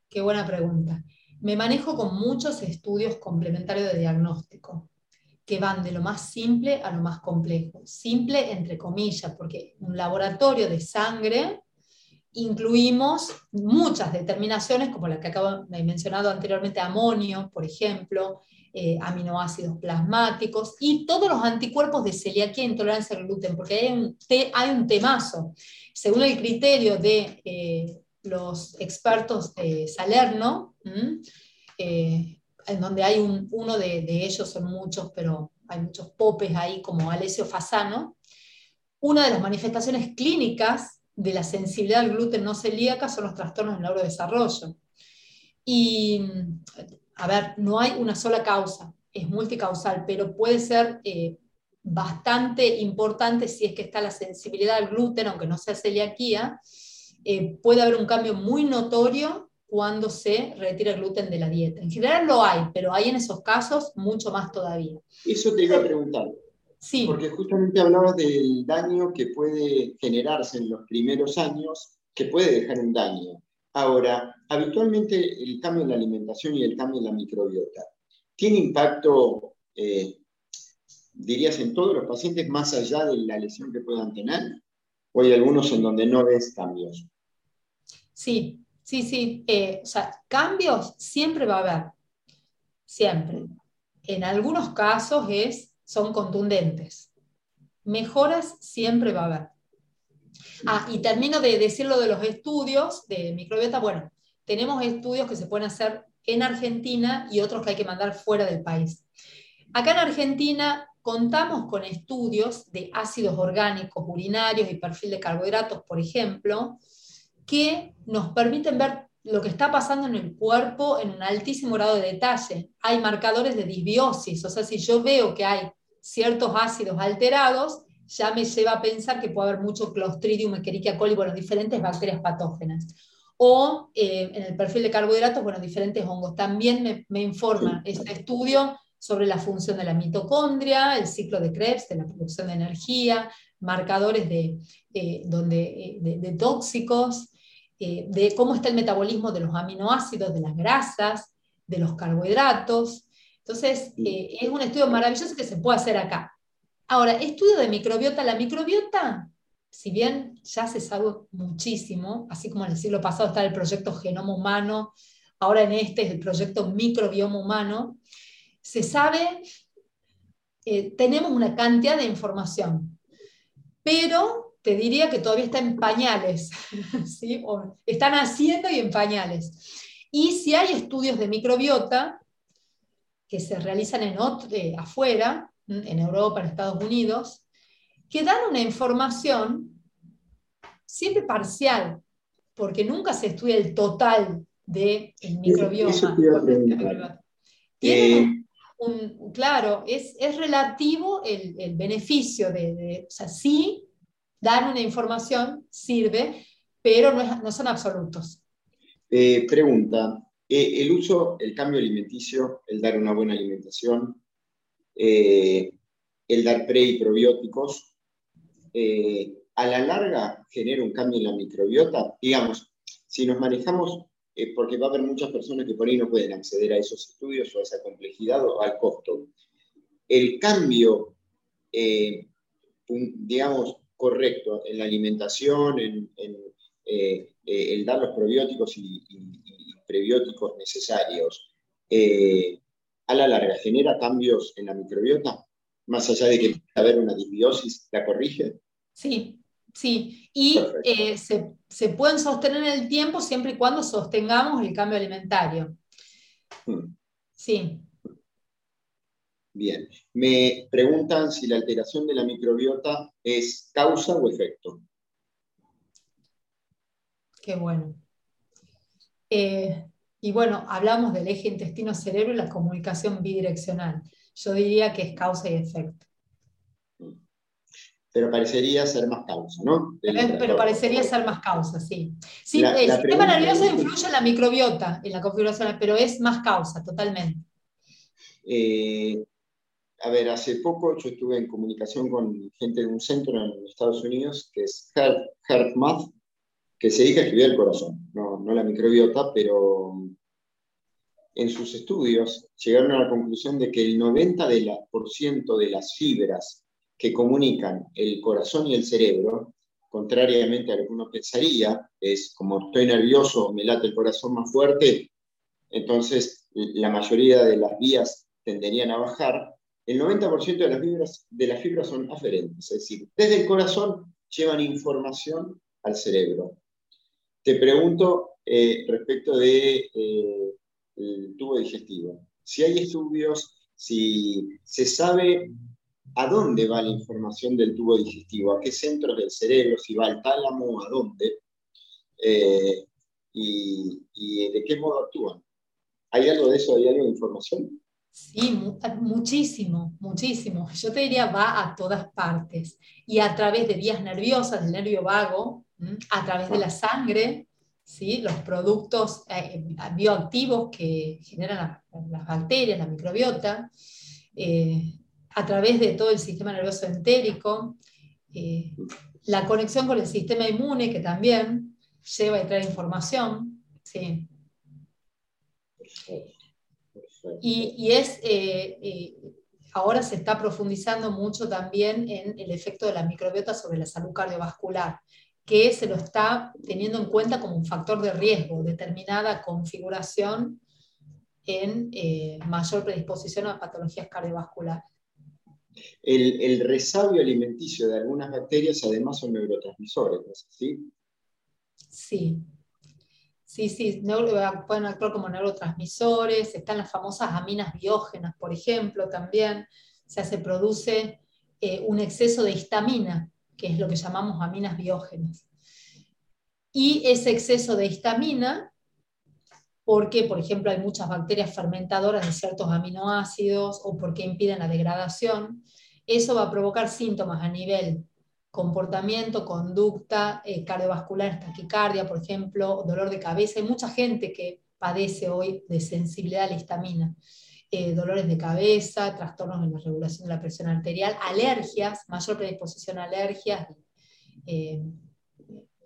B: Qué buena pregunta. Me manejo con muchos estudios complementarios de diagnóstico que van de lo más simple a lo más complejo. Simple entre comillas, porque un laboratorio de sangre incluimos muchas determinaciones, como la que acabo de mencionado anteriormente, amonio, por ejemplo, eh, aminoácidos plasmáticos y todos los anticuerpos de celiaquía e intolerancia al gluten, porque hay un, temazo. Según el criterio de eh, los expertos de Salerno, eh, en donde hay uno de, ellos, son muchos, pero hay muchos popes ahí, como Alessio Fasano, una de las manifestaciones clínicas de la sensibilidad al gluten no celíaca son los trastornos del neurodesarrollo. Y, a ver, no hay una sola causa. es multicausal, pero puede ser eh, bastante importante si es que está la sensibilidad al gluten, aunque no sea celiaquía, eh, puede haber un cambio muy notorio cuando se retira el gluten de la dieta. En general lo hay, pero hay en esos casos mucho más todavía.
A: Eso te iba a preguntar. Sí. Porque justamente hablabas del daño que puede generarse en los primeros años, que puede dejar un daño. Ahora, habitualmente el cambio en la alimentación y el cambio en la microbiota, ¿tiene impacto, eh, dirías, en todos los pacientes más allá de la lesión que puedan tener? ¿O hay algunos en donde no ves cambios?
B: Sí, sí, sí. Eh, o sea, cambios siempre va a haber. Siempre. En algunos casos es, son contundentes. Mejoras siempre va a haber. Ah, y termino de decir lo de los estudios de microbiota. Bueno, tenemos estudios que se pueden hacer en Argentina y otros que hay que mandar fuera del país. Acá en Argentina contamos con estudios de ácidos orgánicos urinarios y perfil de carbohidratos, por ejemplo, que nos permiten ver lo que está pasando en el cuerpo en un altísimo grado de detalle. Hay marcadores de disbiosis, o sea, si yo veo que hay ciertos ácidos alterados, ya me lleva a pensar que puede haber mucho Clostridium, Escherichia coli, bueno, diferentes bacterias patógenas. O eh, en el perfil de carbohidratos, bueno, diferentes hongos. También me, me informa este estudio sobre la función de la mitocondria, el ciclo de Krebs, de la producción de energía, marcadores de, eh, donde, eh, de, tóxicos, eh, de cómo está el metabolismo de los aminoácidos, de las grasas, de los carbohidratos. Entonces, es un estudio maravilloso que se puede hacer acá. Ahora, estudio de microbiota. La microbiota, si bien ya se sabe muchísimo, así como en el siglo pasado está el proyecto Genoma Humano, ahora en este es el proyecto Microbioma Humano, se sabe, eh, tenemos una cantidad de información, pero te diría que todavía está en pañales, ¿sí? están haciendo y en pañales. Y si hay estudios de microbiota que se realizan en eh, afuera, en Europa, en Estados Unidos, que dan una información siempre parcial, porque nunca se estudia el total del microbioma. Tienen, claro, es, relativo el, beneficio de, o sea, sí, dar una información sirve, pero no, son absolutos.
A: Eh, pregunta, eh, el uso, el cambio alimenticio, el dar una buena alimentación, eh, el dar pre y probióticos, a la larga genera un cambio en la microbiota. Digamos, si nos manejamos eh, porque va a haber muchas personas que por ahí no pueden acceder a esos estudios o a esa complejidad o al costo. El cambio, eh, digamos, correcto en la alimentación, en, eh, el dar los probióticos y, prebióticos necesarios, a la larga genera cambios en la microbiota, más allá de que pueda haber una disbiosis, ¿la corrige?
B: Sí, Sí, y eh, se, pueden sostener en el tiempo siempre y cuando sostengamos el cambio alimentario. Hmm. Sí.
A: Bien. Me preguntan si la alteración de la microbiota es causa o efecto.
B: Qué bueno. Eh, y bueno, hablamos del eje intestino-cerebro y la comunicación bidireccional. Yo diría que es causa y efecto
A: pero parecería ser más causa, ¿no?
B: Pero, parecería ser más causa, sí. Sí, el sistema nervioso influye en la microbiota, en la configuración, pero es más causa, totalmente.
A: Eh, a ver, hace poco yo estuve en comunicación con gente de un centro en Estados Unidos, que es HeartMath, que se dedica a estudiar el corazón, no, la microbiota, pero en sus estudios llegaron a la conclusión de que el 90% de las fibras que comunican el corazón y el cerebro, contrariamente a lo que uno pensaría, es como estoy nervioso, me late el corazón más fuerte, entonces la mayoría de las vías tenderían a bajar, el 90% de las, fibras, de las fibras son aferentes, es decir, desde el corazón llevan información al cerebro. Te pregunto eh, respecto del de, eh, tubo digestivo. Si hay estudios, si se sabe a dónde va la información del tubo digestivo, a qué centros del cerebro, si va al tálamo, a dónde, eh, y, de qué modo actúan. ¿Hay algo de eso? ¿Hay algo de información?
B: Sí, muchísimo, muchísimo. Yo te diría va a todas partes y a través de vías nerviosas, del nervio vago, a través de la sangre, ¿sí? los productos eh, bioactivos que generan las bacterias, la microbiota, eh, a través de todo el sistema nervioso entérico, eh, la conexión con el sistema inmune que también lleva y trae información. ¿sí? Y, es, eh, eh, ahora se está profundizando mucho también en el efecto de la microbiota sobre la salud cardiovascular, que se lo está teniendo en cuenta como un factor de riesgo, determinada configuración en eh, mayor predisposición a patologías cardiovasculares.
A: El, el, resabio alimenticio de algunas bacterias además son neurotransmisores, ¿no es así?
B: Sí, Sí, sí, pueden actuar como neurotransmisores, están las famosas aminas biógenas, por ejemplo, también. O sea, se produce eh, un exceso de histamina, que es lo que llamamos aminas biógenas. Y ese exceso de histamina, porque, por ejemplo, hay muchas bacterias fermentadoras de ciertos aminoácidos o porque impiden la degradación, eso va a provocar síntomas a nivel comportamiento, conducta eh, cardiovascular, taquicardia, por ejemplo, dolor de cabeza. Hay mucha gente que padece hoy de sensibilidad a la histamina. Eh, dolores de cabeza, trastornos en la regulación de la presión arterial, alergias, mayor predisposición a alergias. Eh,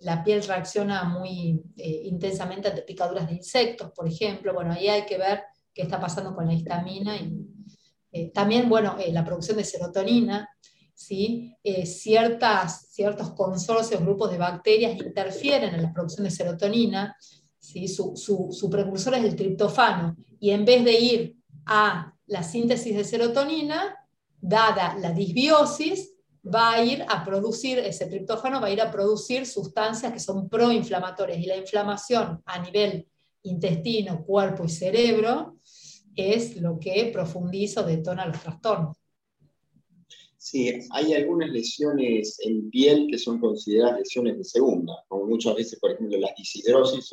B: la piel reacciona muy intensamente ante picaduras de insectos, por ejemplo. Bueno, ahí hay que ver qué está pasando con la histamina. Y, también, bueno, la producción de serotonina, ¿sí? Eh, ciertas, ciertos consorcios, grupos de bacterias interfieren en la producción de serotonina, ¿sí? su, su, precursor es el triptofano, y en vez de ir a la síntesis de serotonina, dada la disbiosis, va a ir a producir, ese triptófano va a ir a producir sustancias que son proinflamatorias, y la inflamación a nivel intestino, cuerpo y cerebro es lo que profundiza o detona los trastornos.
A: Sí, hay algunas lesiones en piel que son consideradas lesiones de segunda, como muchas veces, por ejemplo, la disidrosis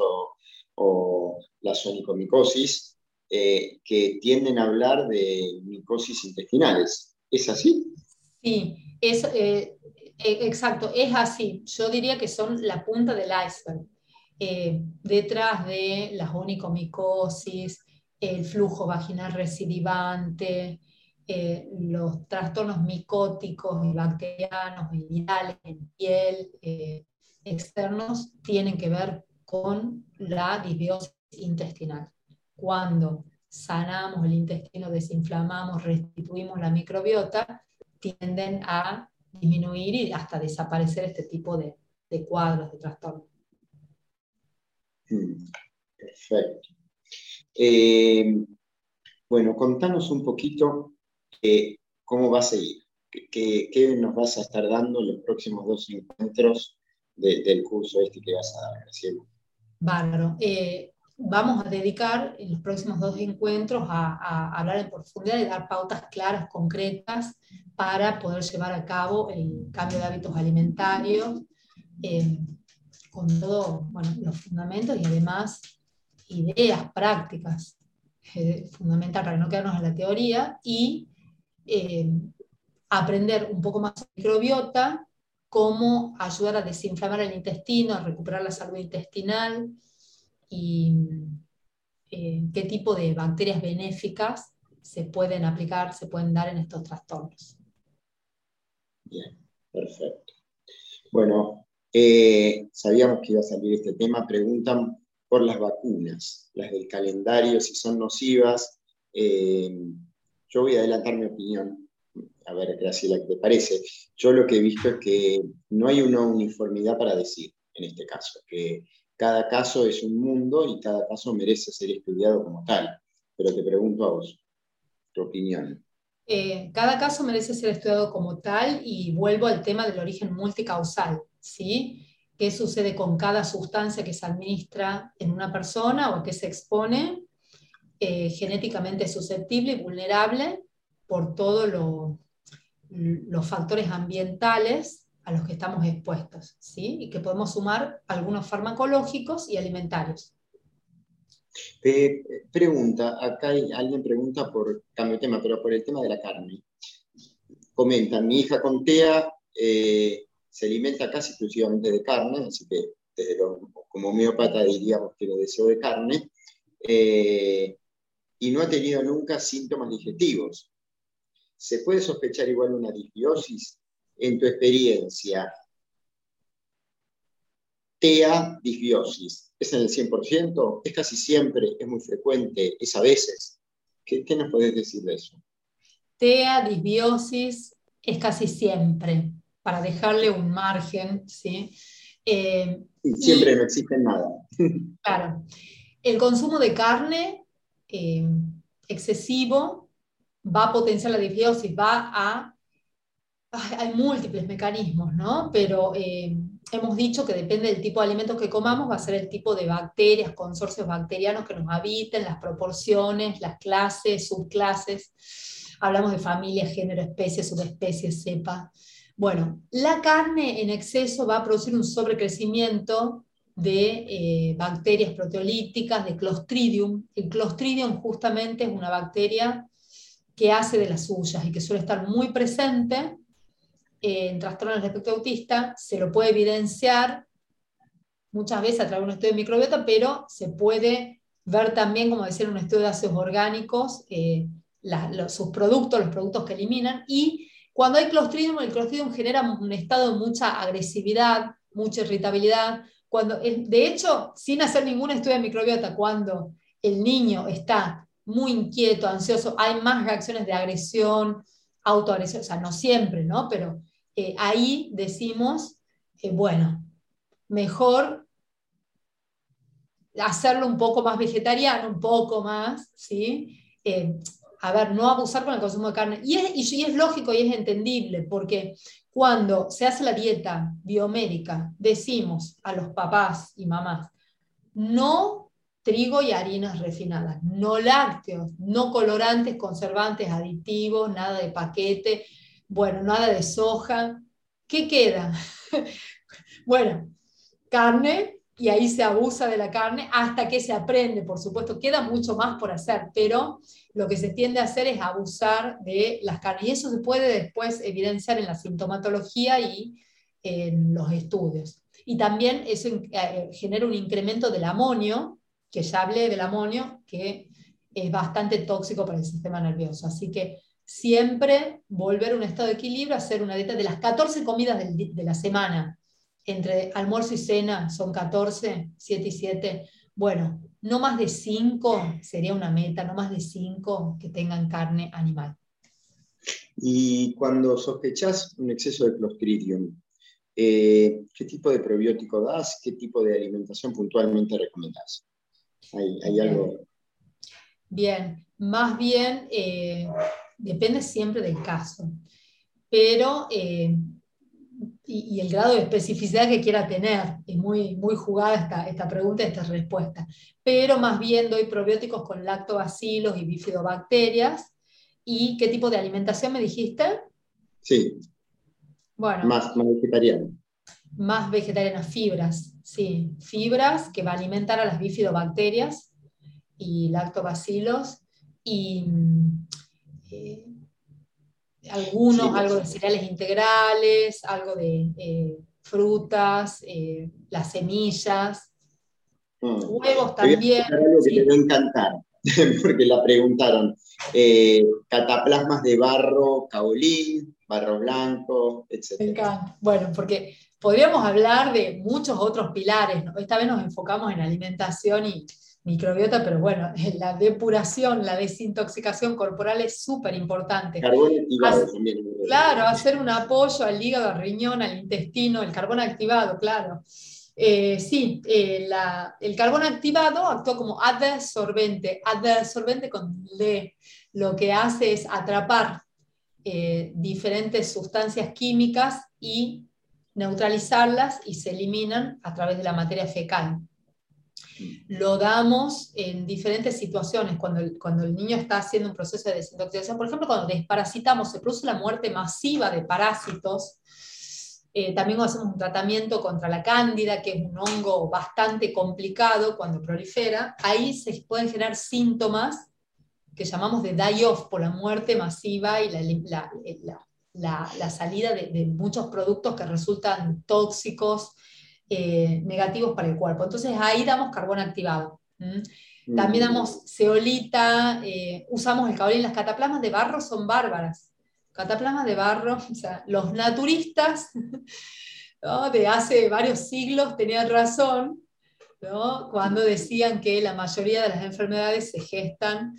A: o, la sonicomicosis, eh, que tienden a hablar de micosis intestinales. ¿Es así?
B: Sí, es, eh, e, exacto, es así. Yo diría que son la punta del iceberg. Eh, detrás de la onicomicosis, el flujo vaginal recidivante, eh, los trastornos micóticos bacterianos virales en piel eh, externos tienen que ver con la disbiosis intestinal. Cuando sanamos el intestino, desinflamamos, restituimos la microbiota, tienden a disminuir y hasta desaparecer este tipo de, cuadros, de trastornos.
A: Mm, perfecto. Eh, bueno, contanos un poquito cómo va a seguir, ¿Qué, nos vas a estar dando en los próximos dos encuentros del curso este que vas a dar, Graciela.
B: Bárbaro. Eh, vamos a dedicar en los próximos dos encuentros a, hablar en profundidad y dar pautas claras, concretas, para poder llevar a cabo el cambio de hábitos alimentarios, eh, con todos los fundamentos y además ideas prácticas eh, fundamental para no quedarnos en la teoría y eh, aprender un poco más de microbiota, cómo ayudar a desinflamar el intestino, a recuperar la salud intestinal y eh, qué tipo de bacterias benéficas se pueden aplicar, se pueden dar en estos trastornos.
A: Bien, perfecto. Bueno, eh, sabíamos que iba a salir este tema. Preguntan por las vacunas, las del calendario, si son nocivas. Yo voy a adelantar mi opinión. A ver, Graciela, ¿qué te parece? Yo lo que he visto es que no hay una uniformidad para decir en este caso, que cada caso es un mundo y cada caso merece ser estudiado como tal. Pero te pregunto a vos, tu opinión.
B: Eh, cada caso merece ser estudiado como tal y vuelvo al tema del origen multicausal, ¿sí? ¿Qué sucede con cada sustancia que se administra en una persona o que se expone eh, genéticamente susceptible y vulnerable por todos los factores ambientales a los que estamos expuestos, ¿sí? y que podemos sumar algunos farmacológicos y alimentarios.
A: pregunta, acá hay, alguien pregunta por cambio de tema, pero por el tema de la carne. Comentan, mi hija con TEA eh, se alimenta casi exclusivamente de carne, así que como homeópata diríamos que lo deseo de carne, eh, y no ha tenido nunca síntomas digestivos. ¿Se puede sospechar igual una disbiosis? En tu experiencia, TEA, disbiosis, ¿es en el 100%? ¿Es casi siempre? ¿Es muy frecuente? ¿Es a veces? ¿Qué, qué nos podés decir de eso?
B: TEA, disbiosis, es casi siempre, para dejarle un margen, ¿sí?
A: Eh, siempre no existe nada.
B: Claro. El consumo de carne eh, excesivo va a potenciar la disbiosis, va a... Hay múltiples mecanismos, ¿no? Pero eh, hemos dicho que depende del tipo de alimentos que comamos, va a ser el tipo de bacterias, consorcios bacterianos que nos habiten, las proporciones, las clases, subclases. Hablamos de familia, género, especie, subespecie, cepa. Bueno, la carne en exceso va a producir un sobrecrecimiento de eh, bacterias proteolíticas, de Clostridium. El Clostridium justamente es una bacteria que hace de las suyas y que suele estar muy presente eh, en trastornos del espectro autista. Se lo puede evidenciar muchas veces a través de un estudio de microbiota, pero se puede ver también, como decía, en un estudio de ácidos orgánicos, eh, sus productos, los productos que eliminan, y cuando hay Clostridium, el Clostridium genera un estado de mucha agresividad, mucha irritabilidad. De hecho, sin hacer ningún estudio de microbiota, cuando el niño está muy inquieto, ansioso, hay más reacciones de agresión, autoagresión, o sea, no siempre, ¿no? Pero eh, ahí decimos, eh, bueno, mejor hacerlo un poco más vegetariano, un poco más, ¿sí? Eh, a ver, no abusar con el consumo de carne. Y es, y es lógico y es entendible, porque cuando se hace la dieta biomédica, decimos a los papás y mamás, no trigo y harinas refinadas, no lácteos, no colorantes, conservantes, aditivos, nada de paquete, bueno, nada de soja. ¿Qué queda? bueno, carne, y ahí se abusa de la carne hasta que se aprende, por supuesto, queda mucho más por hacer, pero lo que se tiende a hacer es abusar de las carnes. Y eso se puede después evidenciar en la sintomatología y en los estudios. Y también eso eh, genera un incremento del amonio, que ya hablé del amonio, que es bastante tóxico para el sistema nervioso. Así que siempre volver a un estado de equilibrio, hacer una dieta de las 14 comidas de la semana entre almuerzo y cena son 14, 7 y 7. Bueno, no más de 5 sería una meta, no más de 5 que tengan carne animal.
A: Y cuando sospechas un exceso de Clostridium, eh, ¿qué tipo de probiótico das? ¿Qué tipo de alimentación puntualmente recomendás? ¿Hay, algo?
B: Bien, más bien eh, depende siempre del caso, pero eh, y, el grado de especificidad que quiera tener. Es muy, muy jugada esta, esta pregunta y esta respuesta. Pero más bien doy probióticos con lactobacilos y bifidobacterias. ¿Y qué tipo de alimentación me dijiste?
A: Sí. Bueno. Más, más vegetariana.
B: Más vegetarianas, fibras, sí. Fibras que va a alimentar a las bifidobacterias y lactobacilos. Y eh, algunos, algo de cereales integrales, algo de eh, frutas, eh, las semillas, mm. huevos también.
A: algo que te va a encantar, porque la preguntaron. Eh, cataplasmas de barro caolín, barro blanco, etc.
B: Bueno, porque podríamos hablar de muchos otros pilares. Esta vez nos enfocamos en alimentación y, microbiota, pero bueno, la depuración, la desintoxicación corporal es súper importante.
A: Carbón activado también.
B: Claro, hacer un apoyo al hígado, al riñón, al intestino, el carbón activado, claro. Eh, sí, eh, el carbón activado actúa como adsorbente, adsorbente con D, lo que hace es atrapar eh, diferentes sustancias químicas y neutralizarlas y se eliminan a través de la materia fecal lo damos en diferentes situaciones, cuando el, cuando el niño está haciendo un proceso de desintoxicación, por ejemplo, cuando desparasitamos, se produce la muerte masiva de parásitos, Eh, también hacemos un tratamiento contra la cándida, que es un hongo bastante complicado cuando prolifera. Ahí se pueden generar síntomas que llamamos de die-off por la muerte masiva y la, la, salida de, muchos productos que resultan tóxicos, eh, negativos para el cuerpo. Entonces ahí damos carbón activado. También mm. damos ceolita, eh, usamos el caolín. Las cataplasmas de barro son bárbaras. Cataplasmas de barro, o sea, los naturistas de hace varios siglos tenían razón cuando decían que la mayoría de las enfermedades se gestan.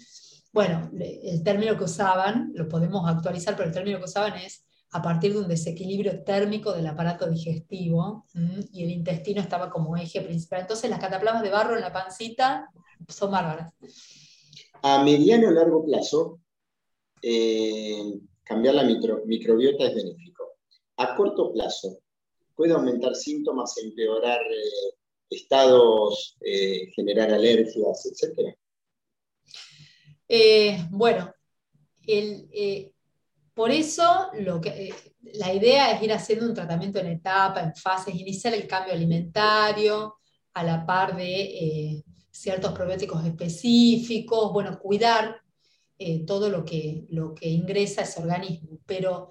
B: Bueno, el término que usaban, lo podemos actualizar, pero el término que usaban es a partir de un desequilibrio térmico del aparato digestivo y el intestino estaba como eje principal. Entonces las cataplasmas de barro en la pancita son bárbaras.
A: A mediano o largo plazo, eh, cambiar la microbiota es benéfico. A corto plazo, puede aumentar síntomas, empeorar eh, estados, eh, generar alergias, etc.
B: bueno, por eso lo que, la idea es ir haciendo un tratamiento en etapa, en fases, iniciar el cambio alimentario a la par de ciertos probióticos específicos, bueno, cuidar eh, todo lo que, lo que ingresa a ese organismo. Pero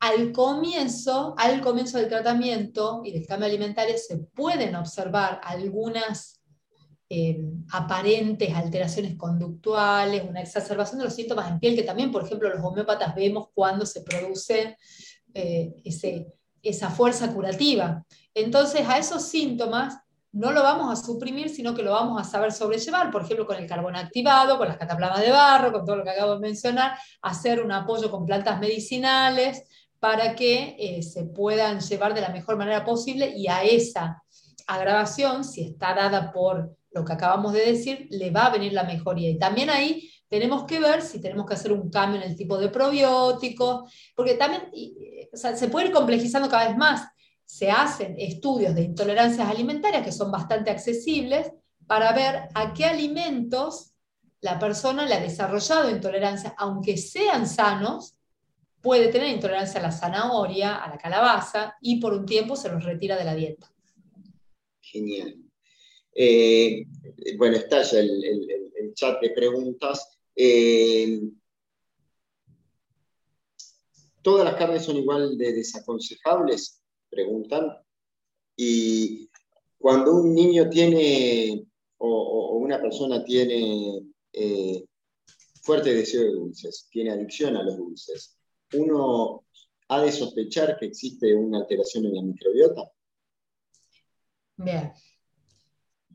B: al comienzo, al comienzo del tratamiento y del cambio alimentario se pueden observar algunas eh, aparentes alteraciones conductuales, una exacerbación de los síntomas en piel, que también, por ejemplo, los homeópatas vemos cuando se produce eh, esa fuerza curativa. Entonces, a esos síntomas no lo vamos a suprimir, sino que lo vamos a saber sobrellevar, por ejemplo, con el carbón activado, con las cataplasmas de barro, con todo lo que acabo de mencionar, hacer un apoyo con plantas medicinales para que eh, se puedan llevar de la mejor manera posible y a esa agravación, si está dada por lo que acabamos de decir, le va a venir la mejoría. Y también ahí tenemos que ver si tenemos que hacer un cambio en el tipo de probióticos, porque también se puede ir complejizando cada vez más se hacen estudios de intolerancias alimentarias que son bastante accesibles para ver a qué alimentos la persona le ha desarrollado intolerancia, aunque sean sanos, puede tener intolerancia a la zanahoria, a la calabaza, y por un tiempo se los retira de la dieta.
A: Genial. Eh, bueno, está ya el, chat de preguntas. Eh, ¿Todas las carnes son igual de desaconsejables? preguntan. Y cuando un niño tiene o, una persona tiene eh, fuerte deseo de dulces, tiene adicción a los dulces, uno ha de sospechar que existe una alteración en la microbiota.
B: Bien.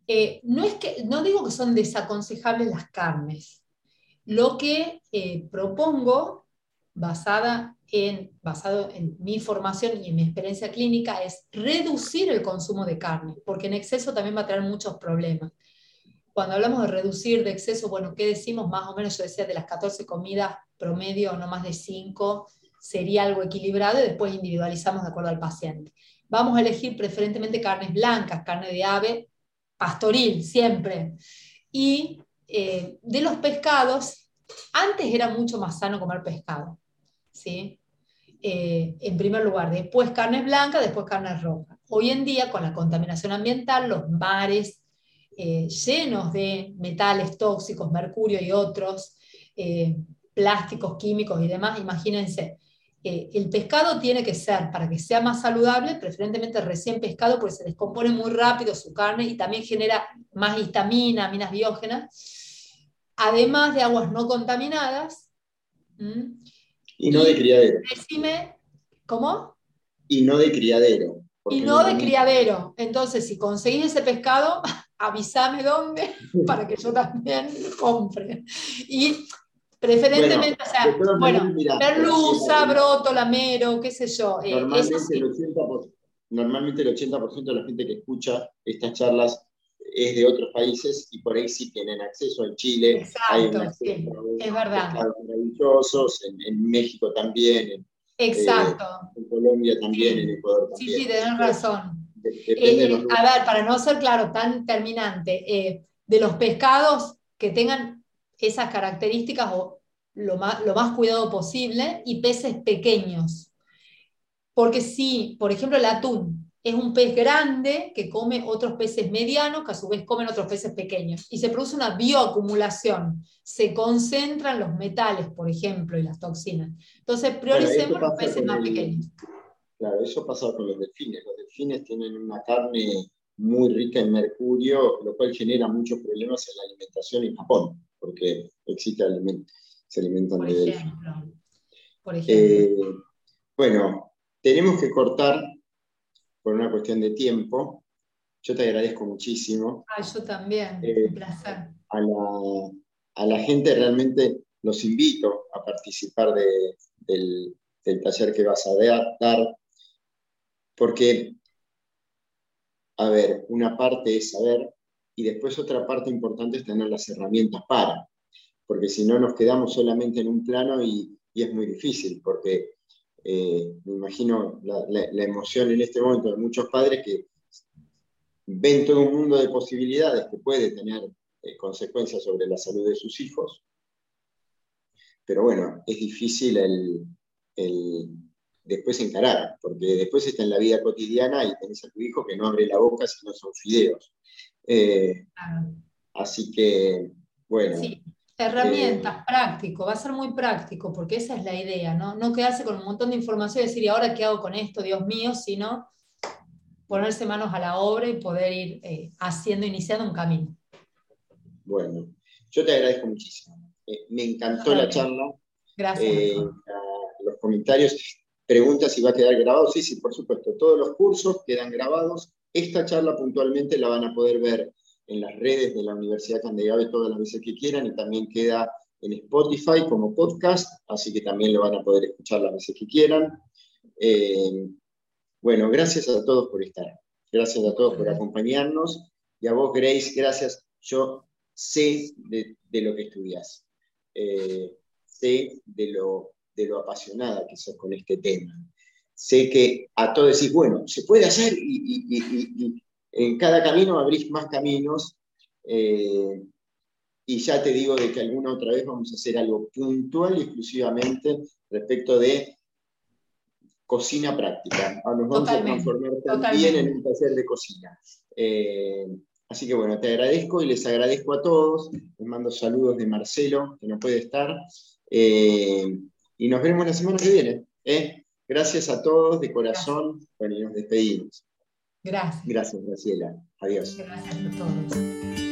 B: Eh, no, es que, no digo que son desaconsejables las carnes. Lo que eh, propongo, basada en, basado en mi formación y en mi experiencia clínica, es reducir el consumo de carne, porque en exceso también va a traer muchos problemas. Cuando hablamos de reducir de exceso, bueno, ¿qué decimos? Más o menos, yo decía, de las 14 comidas promedio, no más de 5, sería algo equilibrado y después individualizamos de acuerdo al paciente. Vamos a elegir preferentemente carnes blancas, carne de ave, pastoril, siempre. Y eh, de los pescados, antes era mucho más sano comer pescado. ¿sí? Eh, en primer lugar, después carnes blancas, después carnes rojas. Hoy en día, con la contaminación ambiental, los mares eh, llenos de metales tóxicos, mercurio y otros, plásticos, químicos y demás, imagínense, el pescado tiene que ser, para que sea más saludable, preferentemente recién pescado, porque se descompone muy rápido su carne y también genera más histamina, aminas biógenas, además de aguas no contaminadas.
A: Y no de criadero.
B: Decime, ¿cómo?
A: Y no de criadero.
B: Y no de criadero. Entonces, si conseguís ese pescado, avísame dónde para que yo también compre. Y preferentemente, o sea, bueno, merluza, broto, lamero, qué sé yo.
A: Eh, normalmente, el 80%, normalmente el 80% de la gente que escucha estas charlas es de otros países y por ahí sí tienen acceso en Chile.
B: Exacto, sí, es verdad.
A: Maravillosos, en, México también, en,
B: Exacto.
A: Eh, en Colombia también, en Ecuador también.
B: Sí, sí, tenés razón. Eh, a ver, para no ser claro, tan terminante, eh, de los pescados que tengan esas características o lo más, lo más cuidado posible y peces pequeños. Porque si, por ejemplo, el atún es un pez grande que come otros peces medianos, que a su vez comen otros peces pequeños, y se produce una bioacumulación, se concentran los metales, por ejemplo, y las toxinas. Entonces, prioricemos los peces más pequeños.
A: Claro, eso pasa con los delfines. Los delfines tienen una carne muy rica en mercurio, lo cual genera muchos problemas en la alimentación en Japón, porque existe alimento, se alimentan
B: por
A: de
B: ejemplo, Por ejemplo.
A: Eh, bueno, tenemos que cortar por una cuestión de tiempo. Yo te agradezco muchísimo.
B: Ah, yo también, eh, un placer.
A: A la, a la, gente realmente los invito a participar de, del, del, taller que vas a dar, porque a ver, una parte es saber y después otra parte importante es tener las herramientas para, porque si no nos quedamos solamente en un plano y, es muy difícil, porque eh, me imagino la, emoción en este momento de muchos padres que ven todo un mundo de posibilidades que puede tener eh, consecuencias sobre la salud de sus hijos, pero bueno, es difícil el, después encarar, porque después está en la vida cotidiana y tenés a tu hijo que no abre la boca si no son fideos. Eh, así que, bueno.
B: Sí, herramientas, eh, práctico, va a ser muy práctico, porque esa es la idea, ¿no? No quedarse con un montón de información y decir, ¿y ahora qué hago con esto, Dios mío? Sino ponerse manos a la obra y poder ir eh, haciendo, iniciando un camino.
A: Bueno, yo te agradezco muchísimo. me encantó la charla.
B: Gracias.
A: los comentarios Pregunta si va a quedar grabado. Sí, sí, por supuesto. Todos los cursos quedan grabados. Esta charla puntualmente la van a poder ver en las redes de la Universidad Candegave todas las veces que quieran y también queda en Spotify como podcast, así que también lo van a poder escuchar las veces que quieran. Eh, bueno, gracias a todos por estar. Gracias a todos por acompañarnos. Y a vos, Grace, gracias. Yo sé de, lo que estudias. Eh, sé de lo de lo apasionada que sos con este tema. Sé que a todos decís, bueno, se puede hacer y, en cada camino abrís más caminos. Eh, y ya te digo de que alguna otra vez vamos a hacer algo puntual y exclusivamente respecto de cocina práctica. Nos vamos a transformar también en un taller de cocina. Eh, así que bueno, te agradezco y les agradezco a todos. Les mando saludos de Marcelo, que no puede estar. Eh, y nos vemos la semana que viene. ¿eh? Gracias a todos de corazón. Bueno, y nos despedimos.
B: Gracias.
A: Gracias, Graciela. Adiós.
B: Gracias a todos.